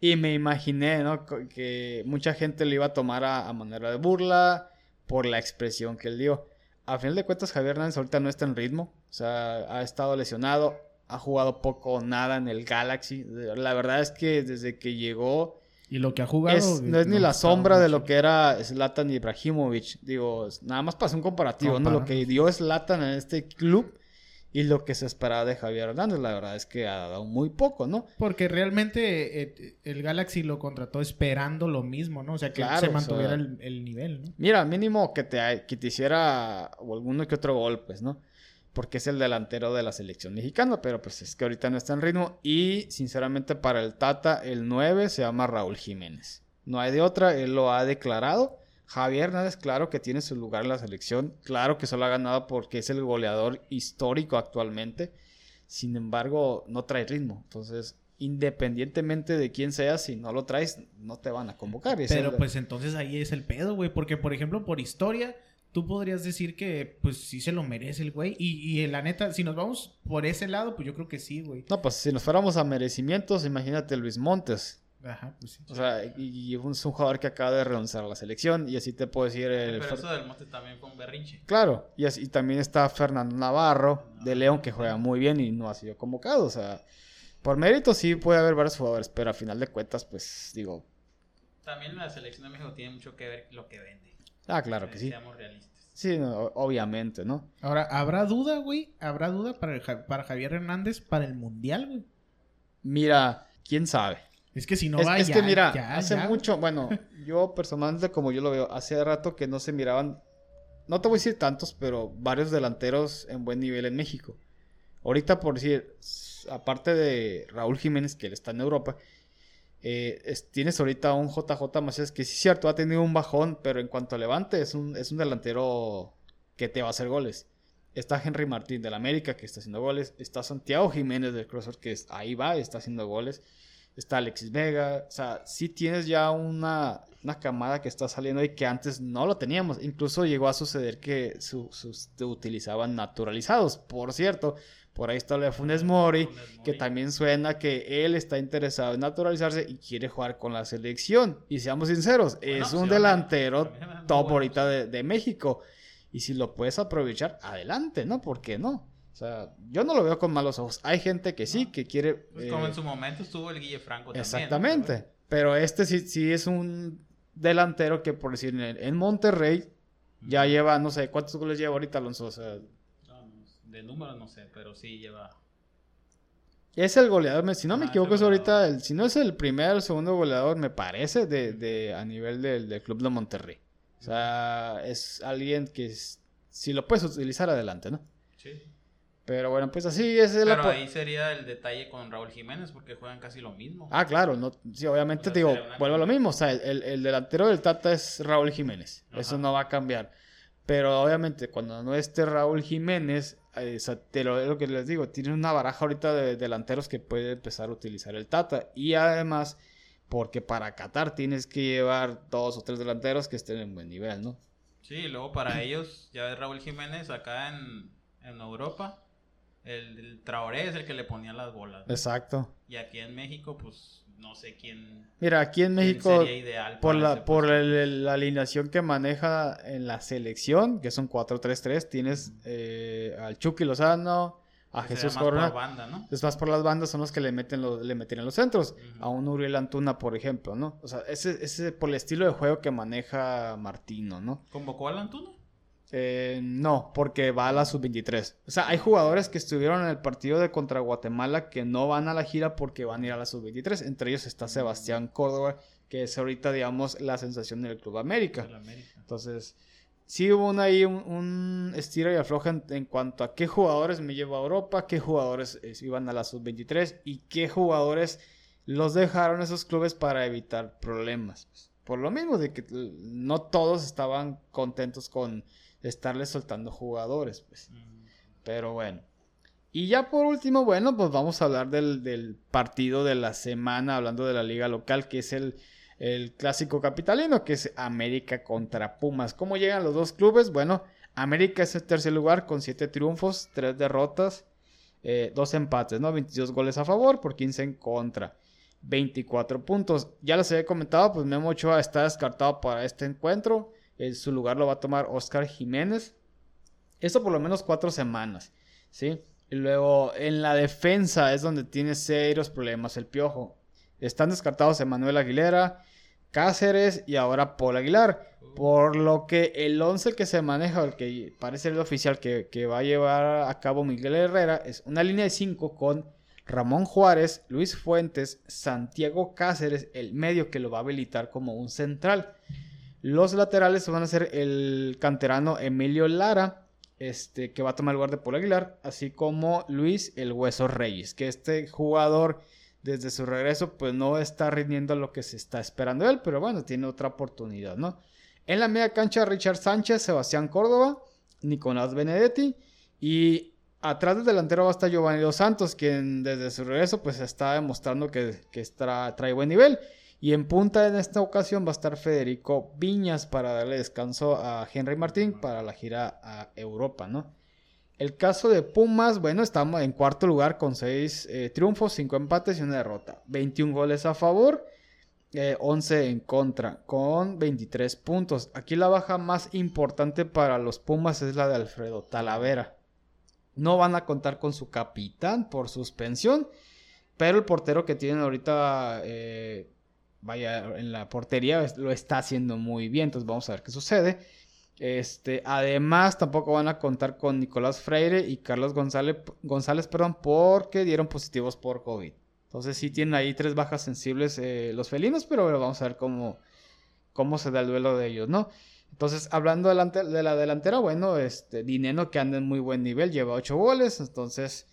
y me imaginé, ¿no? Que mucha gente le iba a tomar a, a manera de burla por la expresión que él dio. A final de cuentas, Javier Hernández ahorita no está en ritmo. O sea, ha estado lesionado, ha jugado poco o nada en el Galaxy. La verdad es que desde que llegó y lo que ha jugado. es- no es ni la sombra de lo que era Zlatan Ibrahimovic. Digo, nada más para hacer un comparativo, ¿no? Lo que dio Zlatan en este club y lo que se esperaba de Javier Hernández. La verdad es que ha dado muy poco, ¿no? Porque realmente eh, el Galaxy lo contrató esperando lo mismo, ¿no? O sea, que Claro, se o mantuviera sea- el, el nivel, ¿no? Mira, mínimo que te, que te hiciera o alguno que otro gol, pues, ¿no? Porque es el delantero de la selección mexicana, pero pues es que ahorita no está en ritmo. Y sinceramente para el Tata, el 9 se llama Raúl Jiménez. No hay de otra, él lo ha declarado. Javier Hernández, claro que tiene su lugar en la selección, claro que solo ha ganado porque es el goleador histórico actualmente. Sin embargo, no trae ritmo. Entonces, independientemente de quién seas, si no lo traes, no te van a convocar. Pero el- pues entonces ahí es el pedo, güey. Porque, por ejemplo, por historia, tú podrías decir que pues sí se lo merece el güey. Y, y la neta, si nos vamos por ese lado, pues yo creo que sí, güey. No, pues si nos fuéramos a merecimientos, imagínate Luis Montes. Ajá, pues sí. O sea, y, y es un jugador que acaba de renunciar a la selección. Y así te puedo decir el... Pero eso del Monte también fue un berrinche. Claro, y, así, y también está Fernando Navarro de León que juega muy bien y no ha sido convocado. O sea, por mérito sí puede haber varios jugadores, pero a final de cuentas, pues digo, También la selección de México tiene mucho que ver lo que vende. ah, claro que sí. Seamos realistas. Sí, no, obviamente, ¿no? Ahora, ¿habrá duda, güey? ¿Habrá duda para, el para Javier Hernández para el Mundial, güey? Mira, quién sabe. Es que si no es, va es ya, que mira, ya, hace ya, mucho, bueno, yo personalmente como yo lo veo, hace rato que no se miraban, no te voy a decir tantos, pero varios delanteros en buen nivel en México. Ahorita por decir, aparte de Raúl Jiménez, que él está en Europa, eh, es- tienes ahorita un JJ Macías que sí es cierto, ha tenido un bajón, pero en cuanto a levante es un, es un delantero que te va a hacer goles. Está Henry Martín del América que está haciendo goles. Está Santiago Jiménez del Crossover que es- ahí va, está haciendo goles. Está Alexis Vega. O sea, sí tienes ya una, una camada que está saliendo y que antes no lo teníamos. Incluso llegó a suceder que su- te utilizaban naturalizados. Por cierto, por ahí está lo de Funes Mori, que también suena que él está interesado en naturalizarse y quiere jugar con la selección. Y seamos sinceros, es un delantero se top ahorita de, de México. Y si lo puedes aprovechar, adelante, ¿no? ¿Por qué no? O sea, yo no lo veo con malos ojos. Hay gente que sí, que quiere... Pues eh, como en su momento estuvo el Guille Franco también. ¿no? exactamente. Pero este sí, sí es un delantero que, por decir, en, en Monterrey ya lleva, no sé, ¿cuántos goles lleva ahorita Alonso? O sea, No, de números no sé, pero sí lleva. es el goleador, si no me equivoco, es ahorita, el, si no es el primer o el segundo goleador, me parece, de, de- a nivel del, del Club de Monterrey. O sea, es alguien que es- si lo puedes utilizar adelante, ¿no? Sí. Pero bueno, pues así es el Pero ahí sería el detalle con Raúl Jiménez porque juegan casi lo mismo. Ah, claro, no, sí, obviamente te digo, vuelvo a lo mismo, o sea, el, el- el delantero del Tata es Raúl Jiménez, eso no va a cambiar. Pero obviamente cuando no esté Raúl Jiménez, eh, o sea, te lo, es lo que les digo, tiene una baraja ahorita de delanteros que puede empezar a utilizar el Tata. Y además, porque para Qatar tienes que llevar dos o tres delanteros que estén en buen nivel, ¿no? Sí, y luego para ellos, ya ves Raúl Jiménez acá en, en Europa, el, el Traoré es el que le ponía las bolas. Exacto. Y aquí en México, pues no sé quién, Mira, aquí en México, sería ideal por la, por el- la alineación que maneja en la selección, que son 4-3-3, tienes eh, al Chucky Lozano, a Jesús Corona. banda, ¿no? Es más por las bandas son los que le meten los, le meten en los centros. A un Uriel Antuna, por ejemplo, ¿no? O sea, ese, ese por el estilo de juego que maneja Martino, ¿no? ¿Convocó al Antuna? Eh, no, porque va a la sub-23. O sea, hay jugadores que estuvieron en el partido de contra Guatemala que no van a la gira porque van a ir a la sub-23. Entre ellos está Sebastián Córdoba, que es ahorita, digamos, la sensación del Club América. Entonces, sí hubo un, ahí un, un estira y afloja en, en cuanto a qué jugadores me lleva a Europa, qué jugadores eh, iban a la sub-23 y qué jugadores los dejaron esos clubes para evitar problemas. Por lo mismo de que no todos estaban contentos con estarles soltando jugadores, pues. Pero bueno. Y ya por último, bueno, pues vamos a hablar del, del partido de la semana, hablando de la liga local, que es el, el clásico capitalino, que es América contra Pumas. ¿Cómo llegan los dos clubes? Bueno, América es el tercer lugar con 7 triunfos, 3 derrotas, 2 empates, ¿no? 22 goles a favor por 15 en contra. 24 puntos. Ya les había comentado, pues Memo Ochoa está descartado para este encuentro. Su lugar lo va a tomar Oscar Jiménez. Esto por lo menos cuatro semanas, ¿sí? Y luego en la defensa es donde tiene serios problemas el Piojo. Están descartados Emanuel Aguilera, Cáceres y ahora Paul Aguilar. Por lo que el 11 que se maneja, el que parece el oficial que, que va a llevar a cabo Miguel Herrera, es una línea de 5 con Ramón Juárez, Luis Fuentes, Santiago Cáceres, el medio que lo va a habilitar como un central. Los laterales van a ser el canterano Emilio Lara, este, que va a tomar el lugar de Paul Aguilar, así como Luis El Hueso Reyes, que este jugador desde su regreso pues no está rindiendo lo que se está esperando de él, pero bueno, tiene otra oportunidad, ¿no? En la media cancha Richard Sánchez, Sebastián Córdoba, Nicolás Benedetti y atrás del delantero va a estar Giovanni Dos Santos, quien desde su regreso pues está demostrando que, que trae buen nivel. Y en punta en esta ocasión va a estar Federico Viñas para darle descanso a Henry Martín para la gira a Europa, ¿no? El caso de Pumas, bueno, estamos en cuarto lugar con 6 triunfos, 5 empates y una derrota. 21 goles a favor, eh, 11 en contra, con 23 puntos. Aquí la baja más importante para los Pumas es la de Alfredo Talavera. No van a contar con su capitán por suspensión, pero el portero que tienen ahorita, eh, vaya, en la portería lo está haciendo muy bien. Entonces vamos a ver qué sucede. Este, además, tampoco van a contar con Nicolás Freire y Carlos González, González perdón, porque dieron positivos por COVID. Entonces sí tienen ahí tres bajas sensibles eh, los felinos, pero bueno, vamos a ver cómo, cómo se da el duelo de ellos, ¿no? Entonces, hablando de la delantera, bueno, este Dineno que anda en muy buen nivel, lleva ocho goles, entonces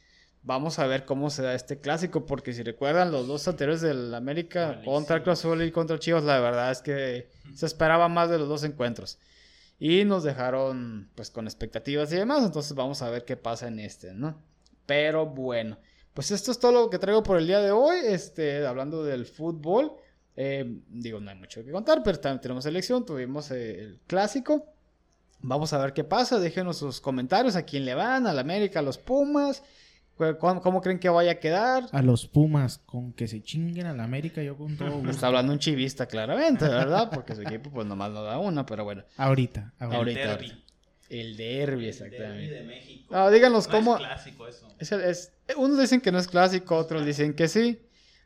vamos a ver cómo se da este clásico, porque si recuerdan los dos anteriores del América Malísimo. contra el Cruz Azul y contra Chivas, la verdad es que se esperaba más de los dos encuentros. Y nos dejaron pues con expectativas y demás, entonces vamos a ver qué pasa en este, ¿no? Pero bueno, pues esto es todo lo que traigo por el día de hoy, este, hablando del fútbol. Eh, digo, no hay mucho que contar, pero también tenemos elección, tuvimos eh, el clásico. Vamos a ver qué pasa, déjenos sus comentarios, a quién le van, al América, a los Pumas, cómo, cómo creen que vaya a quedar. A los Pumas, con que se chinguen a la América, yo con todo gusto. Está hablando un chivista claramente, ¿verdad? Porque su equipo pues nomás no da una, pero bueno. Ahorita, ahorita. El derby, El exactamente. derbi de México. Ah, díganos No cómo- Es clásico eso. Es el- es- unos dicen que no es clásico, otros dicen que sí.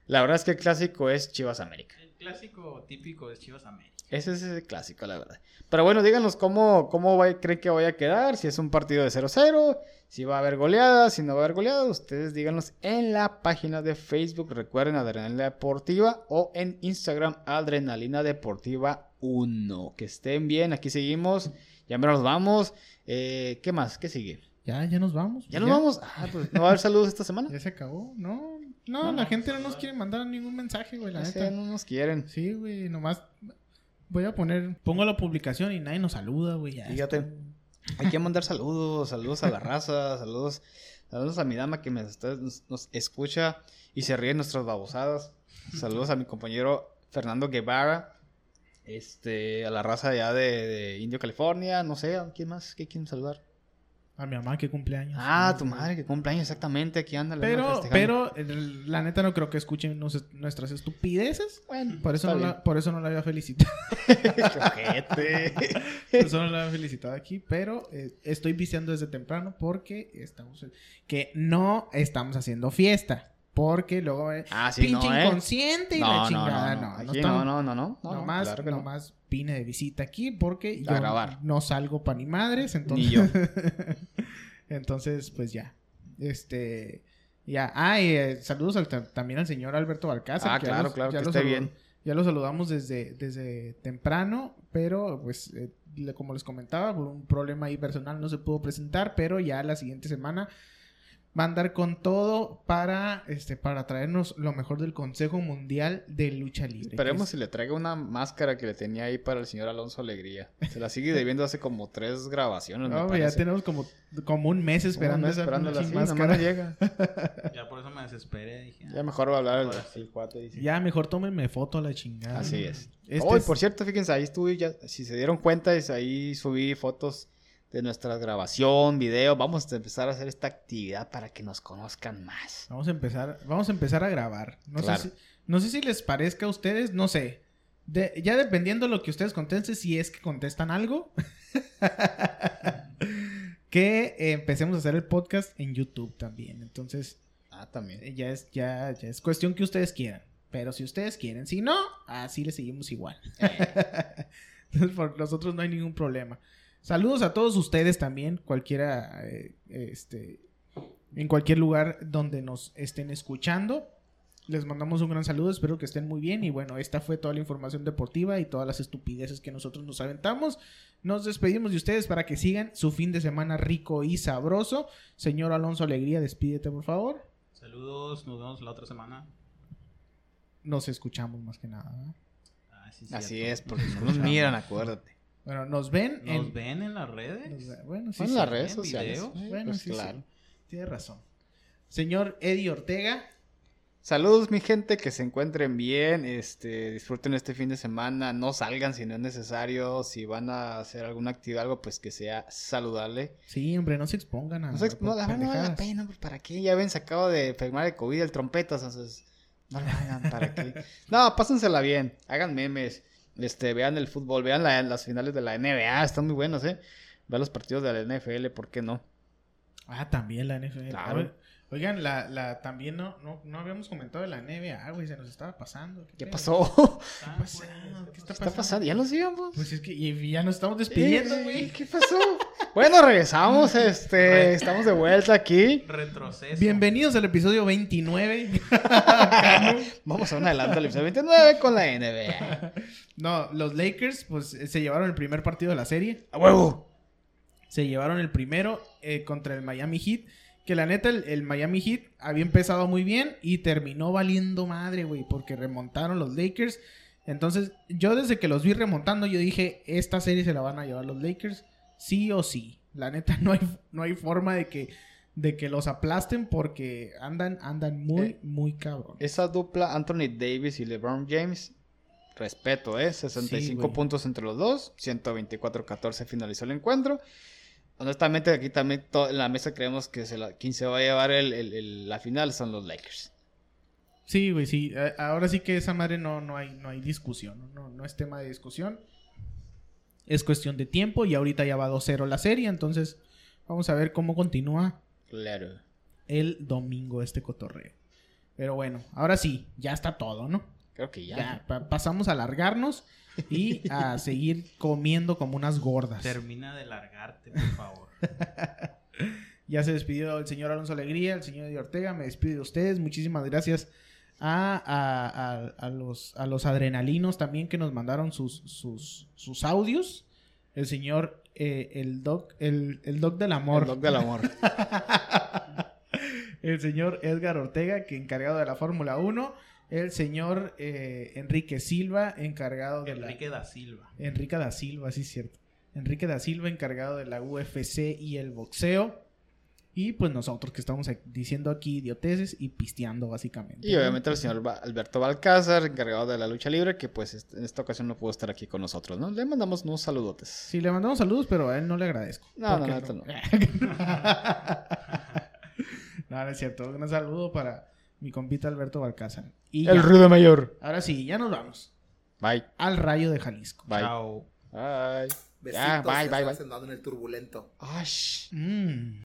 La verdad es que el clásico es Chivas América. El clásico típico de Chivas América. Ese es el clásico, la verdad. Pero bueno, díganos cómo, cómo va- creen que vaya a quedar. Si es un partido de 0-0, si va a haber goleadas, si no va a haber goleadas. Ustedes díganos en la página de Facebook. Recuerden Adrenalina Deportiva o en Instagram Adrenalina Deportiva 1. Que estén bien, aquí seguimos. Ya nos vamos. Eh, ¿Qué más? ¿Qué sigue? Ya, ya nos vamos. ¿Ya nos vamos? Ah, pues, ¿no va a haber saludos esta semana? Ya se acabó. No, no, No, la gente no nos quiere mandar ningún mensaje, güey, la neta. no nos quieren. Sí, güey, nomás voy a poner, pongo la publicación y nadie nos saluda, güey. ya Fíjate. estuvo. Hay que mandar saludos, saludos a la raza, saludos, saludos a mi dama que me está- nos, nos escucha y se ríe de nuestras babosadas. Saludos a mi compañero Fernando Guevara, este, a la raza allá de, de Indio, California, no sé, ¿a quién más? ¿Qué quieren saludar? A mi mamá que cumpleaños. Ah, tu madre que cumpleaños exactamente, aquí anda. la Pero, pero, la neta no creo que escuchen nos- nuestras estupideces. bueno, Por eso, no la, por eso no la había felicitado. Ojete. por eso no la había felicitado aquí. Pero eh, estoy viciando desde temprano porque estamos... Que no estamos haciendo fiesta. Porque luego... Ah, sí, pinche no, ¿eh? inconsciente y No, la chingada. no, No, no, no, no, no, no, no, no, nomás, claro nomás vine de visita aquí porque yo grabar. no salgo pa' ni madres, entonces... Ni yo. entonces, pues ya. Este... Ya. Ah, y eh, saludos al- también al señor Alberto Balcázar. Ah, que claro, los- claro, ya que esté bien. Ya lo saludamos desde, desde temprano, pero pues eh, como les comentaba, por un problema ahí personal no se pudo presentar, pero ya la siguiente semana va a andar con todo para, este, para traernos lo mejor del Consejo Mundial de Lucha Libre. Esperemos es- si le traiga una máscara que le tenía ahí para el señor Alonso Alegría. Se la sigue debiendo hace como tres grabaciones. me No, ya parece. tenemos como, como un mes esperando esa máscara. no llega. Ya por eso me desesperé. Dije, Ya mejor va a hablar el, Ahora sí. el cuate. dice. Ya, mejor tómenme foto a la chingada. Así es. Este Hoy, es- por cierto, fíjense, ahí estuve ya, si se dieron cuenta, es ahí subí fotos de nuestra grabación, video. Vamos a empezar a hacer esta actividad para que nos conozcan más. Vamos a empezar, vamos a empezar a grabar. No, Claro. sé, si, no sé si les parezca a ustedes, no sé. De- ya dependiendo de lo que ustedes contesten, si es que contestan algo, que eh, empecemos a hacer el podcast en YouTube también. Entonces, Ah, también. eh, ya es, ya, ya es cuestión que ustedes quieran. Pero si ustedes quieren, si no, así le seguimos igual. Entonces, por nosotros no hay ningún problema. Saludos a todos ustedes también, cualquiera, eh, este, en cualquier lugar donde nos estén escuchando. Les mandamos un gran saludo, espero que estén muy bien. Y bueno, esta fue toda la información deportiva y todas las estupideces que nosotros nos aventamos. Nos despedimos de ustedes para que sigan su fin de semana rico y sabroso. Señor Alonso Alegría, despídete por favor. Saludos, nos vemos la otra semana. Nos escuchamos más que nada. ¿no? Ah, sí, Así es, porque no nos miran, acuérdate. Bueno, nos ven ¿Nos en... ven en las redes? nos Bueno, sí, sí, las sí. redes ¿en sociales. videos? Eh, Bueno, pues sí, sí. claro. Tienes razón. Señor Eddie Ortega, Saludos, mi gente, que se encuentren bien, este, disfruten este fin de semana, no salgan si no es necesario, si van a hacer alguna actividad, algo, pues que sea saludable. sí, hombre, no se expongan a... No, se- no, la verdad no vale la pena, pues para qué, ya ven, se acaba de enfermar de COVID el trompetas, entonces, no lo hagan, para qué. No, pásensela bien, hagan memes, este, vean el fútbol, vean la- las finales de la NBA, están muy buenos, eh. Vean los partidos de la NFL, ¿por qué no? Ah, también la NFL. Claro. A ver, oigan, la, la, también no, no, no habíamos comentado de la NBA, güey, se nos estaba pasando. ¿Qué pasó? ¿Qué está pasando? ¿Qué está ¿Qué está pasando? ¿Ya nos íbamos? Pues es que y ya nos estamos despidiendo, Eh, güey. ¿Qué pasó? Bueno, regresamos, este, estamos de vuelta aquí. Retroceso. Bienvenidos al episodio 29. Vamos a un adelanto al episodio 29 con la NBA. no, los Lakers, pues eh, se llevaron el primer partido de la serie. ¡A huevo! Se llevaron el primero eh, contra el Miami Heat. Que la neta, el, el Miami Heat había empezado muy bien y terminó valiendo madre, güey, porque remontaron los Lakers. Entonces, yo desde que los vi remontando, yo dije, esta serie se la van a llevar los Lakers, sí o sí. La neta, no hay, no hay forma de que, de que los aplasten porque andan, andan muy, Eh, muy cabrón. Esa dupla, Anthony Davis y LeBron James, respeto, ¿eh? 65 güey. puntos entre los dos, 124-14 finalizó el encuentro. Honestamente, aquí también en la mesa creemos que se la, quien se va a llevar el- el- el- la final son los Lakers. Sí, güey, sí. Ahora sí que esa madre no, no, hay, no hay discusión. No, no es tema de discusión. Es cuestión de tiempo y ahorita ya va 2-0 la serie. Entonces, vamos a ver cómo continúa Claro. el domingo este cotorreo. Pero bueno, ahora sí, ya está todo, ¿no? Creo que ya. Ya, pa- pasamos a largarnos y a seguir comiendo como unas gordas. Termina de largarte, por favor. Ya se despidió el señor Alonso Alegría, el señor Eddie Ortega. Me despido de ustedes. Muchísimas gracias a, a- a- a los, a los adrenalinos también que nos mandaron sus, sus, sus audios. el señor, eh, el doc, el, el doc del amor. El doc del amor. el señor Edgar Ortega, que encargado de la Fórmula 1. El señor eh, Enrique Silva, encargado de Enrique la... da Silva. Enrique da Silva, sí es cierto. Enrique da Silva, encargado de la UFC y el boxeo. Y pues nosotros que estamos diciendo aquí idioteces y pisteando básicamente. Y obviamente el señor Alberto Balcázar, encargado de la lucha libre, que pues en esta ocasión no pudo estar aquí con nosotros, ¿no? Le mandamos unos saludotes. Sí, le mandamos saludos, pero a él no le agradezco. No, no, Porque no, no, no es cierto. Un saludo para mi compita Alberto Balcázar. Y El ya. rudo mayor. Ahora sí, ya nos vamos. Bye. Al rayo de Jalisco. Bye. Chao. Bye. Besitos, Ya, bye, ya bye, bye. andando en el turbulento. Ay, Mm.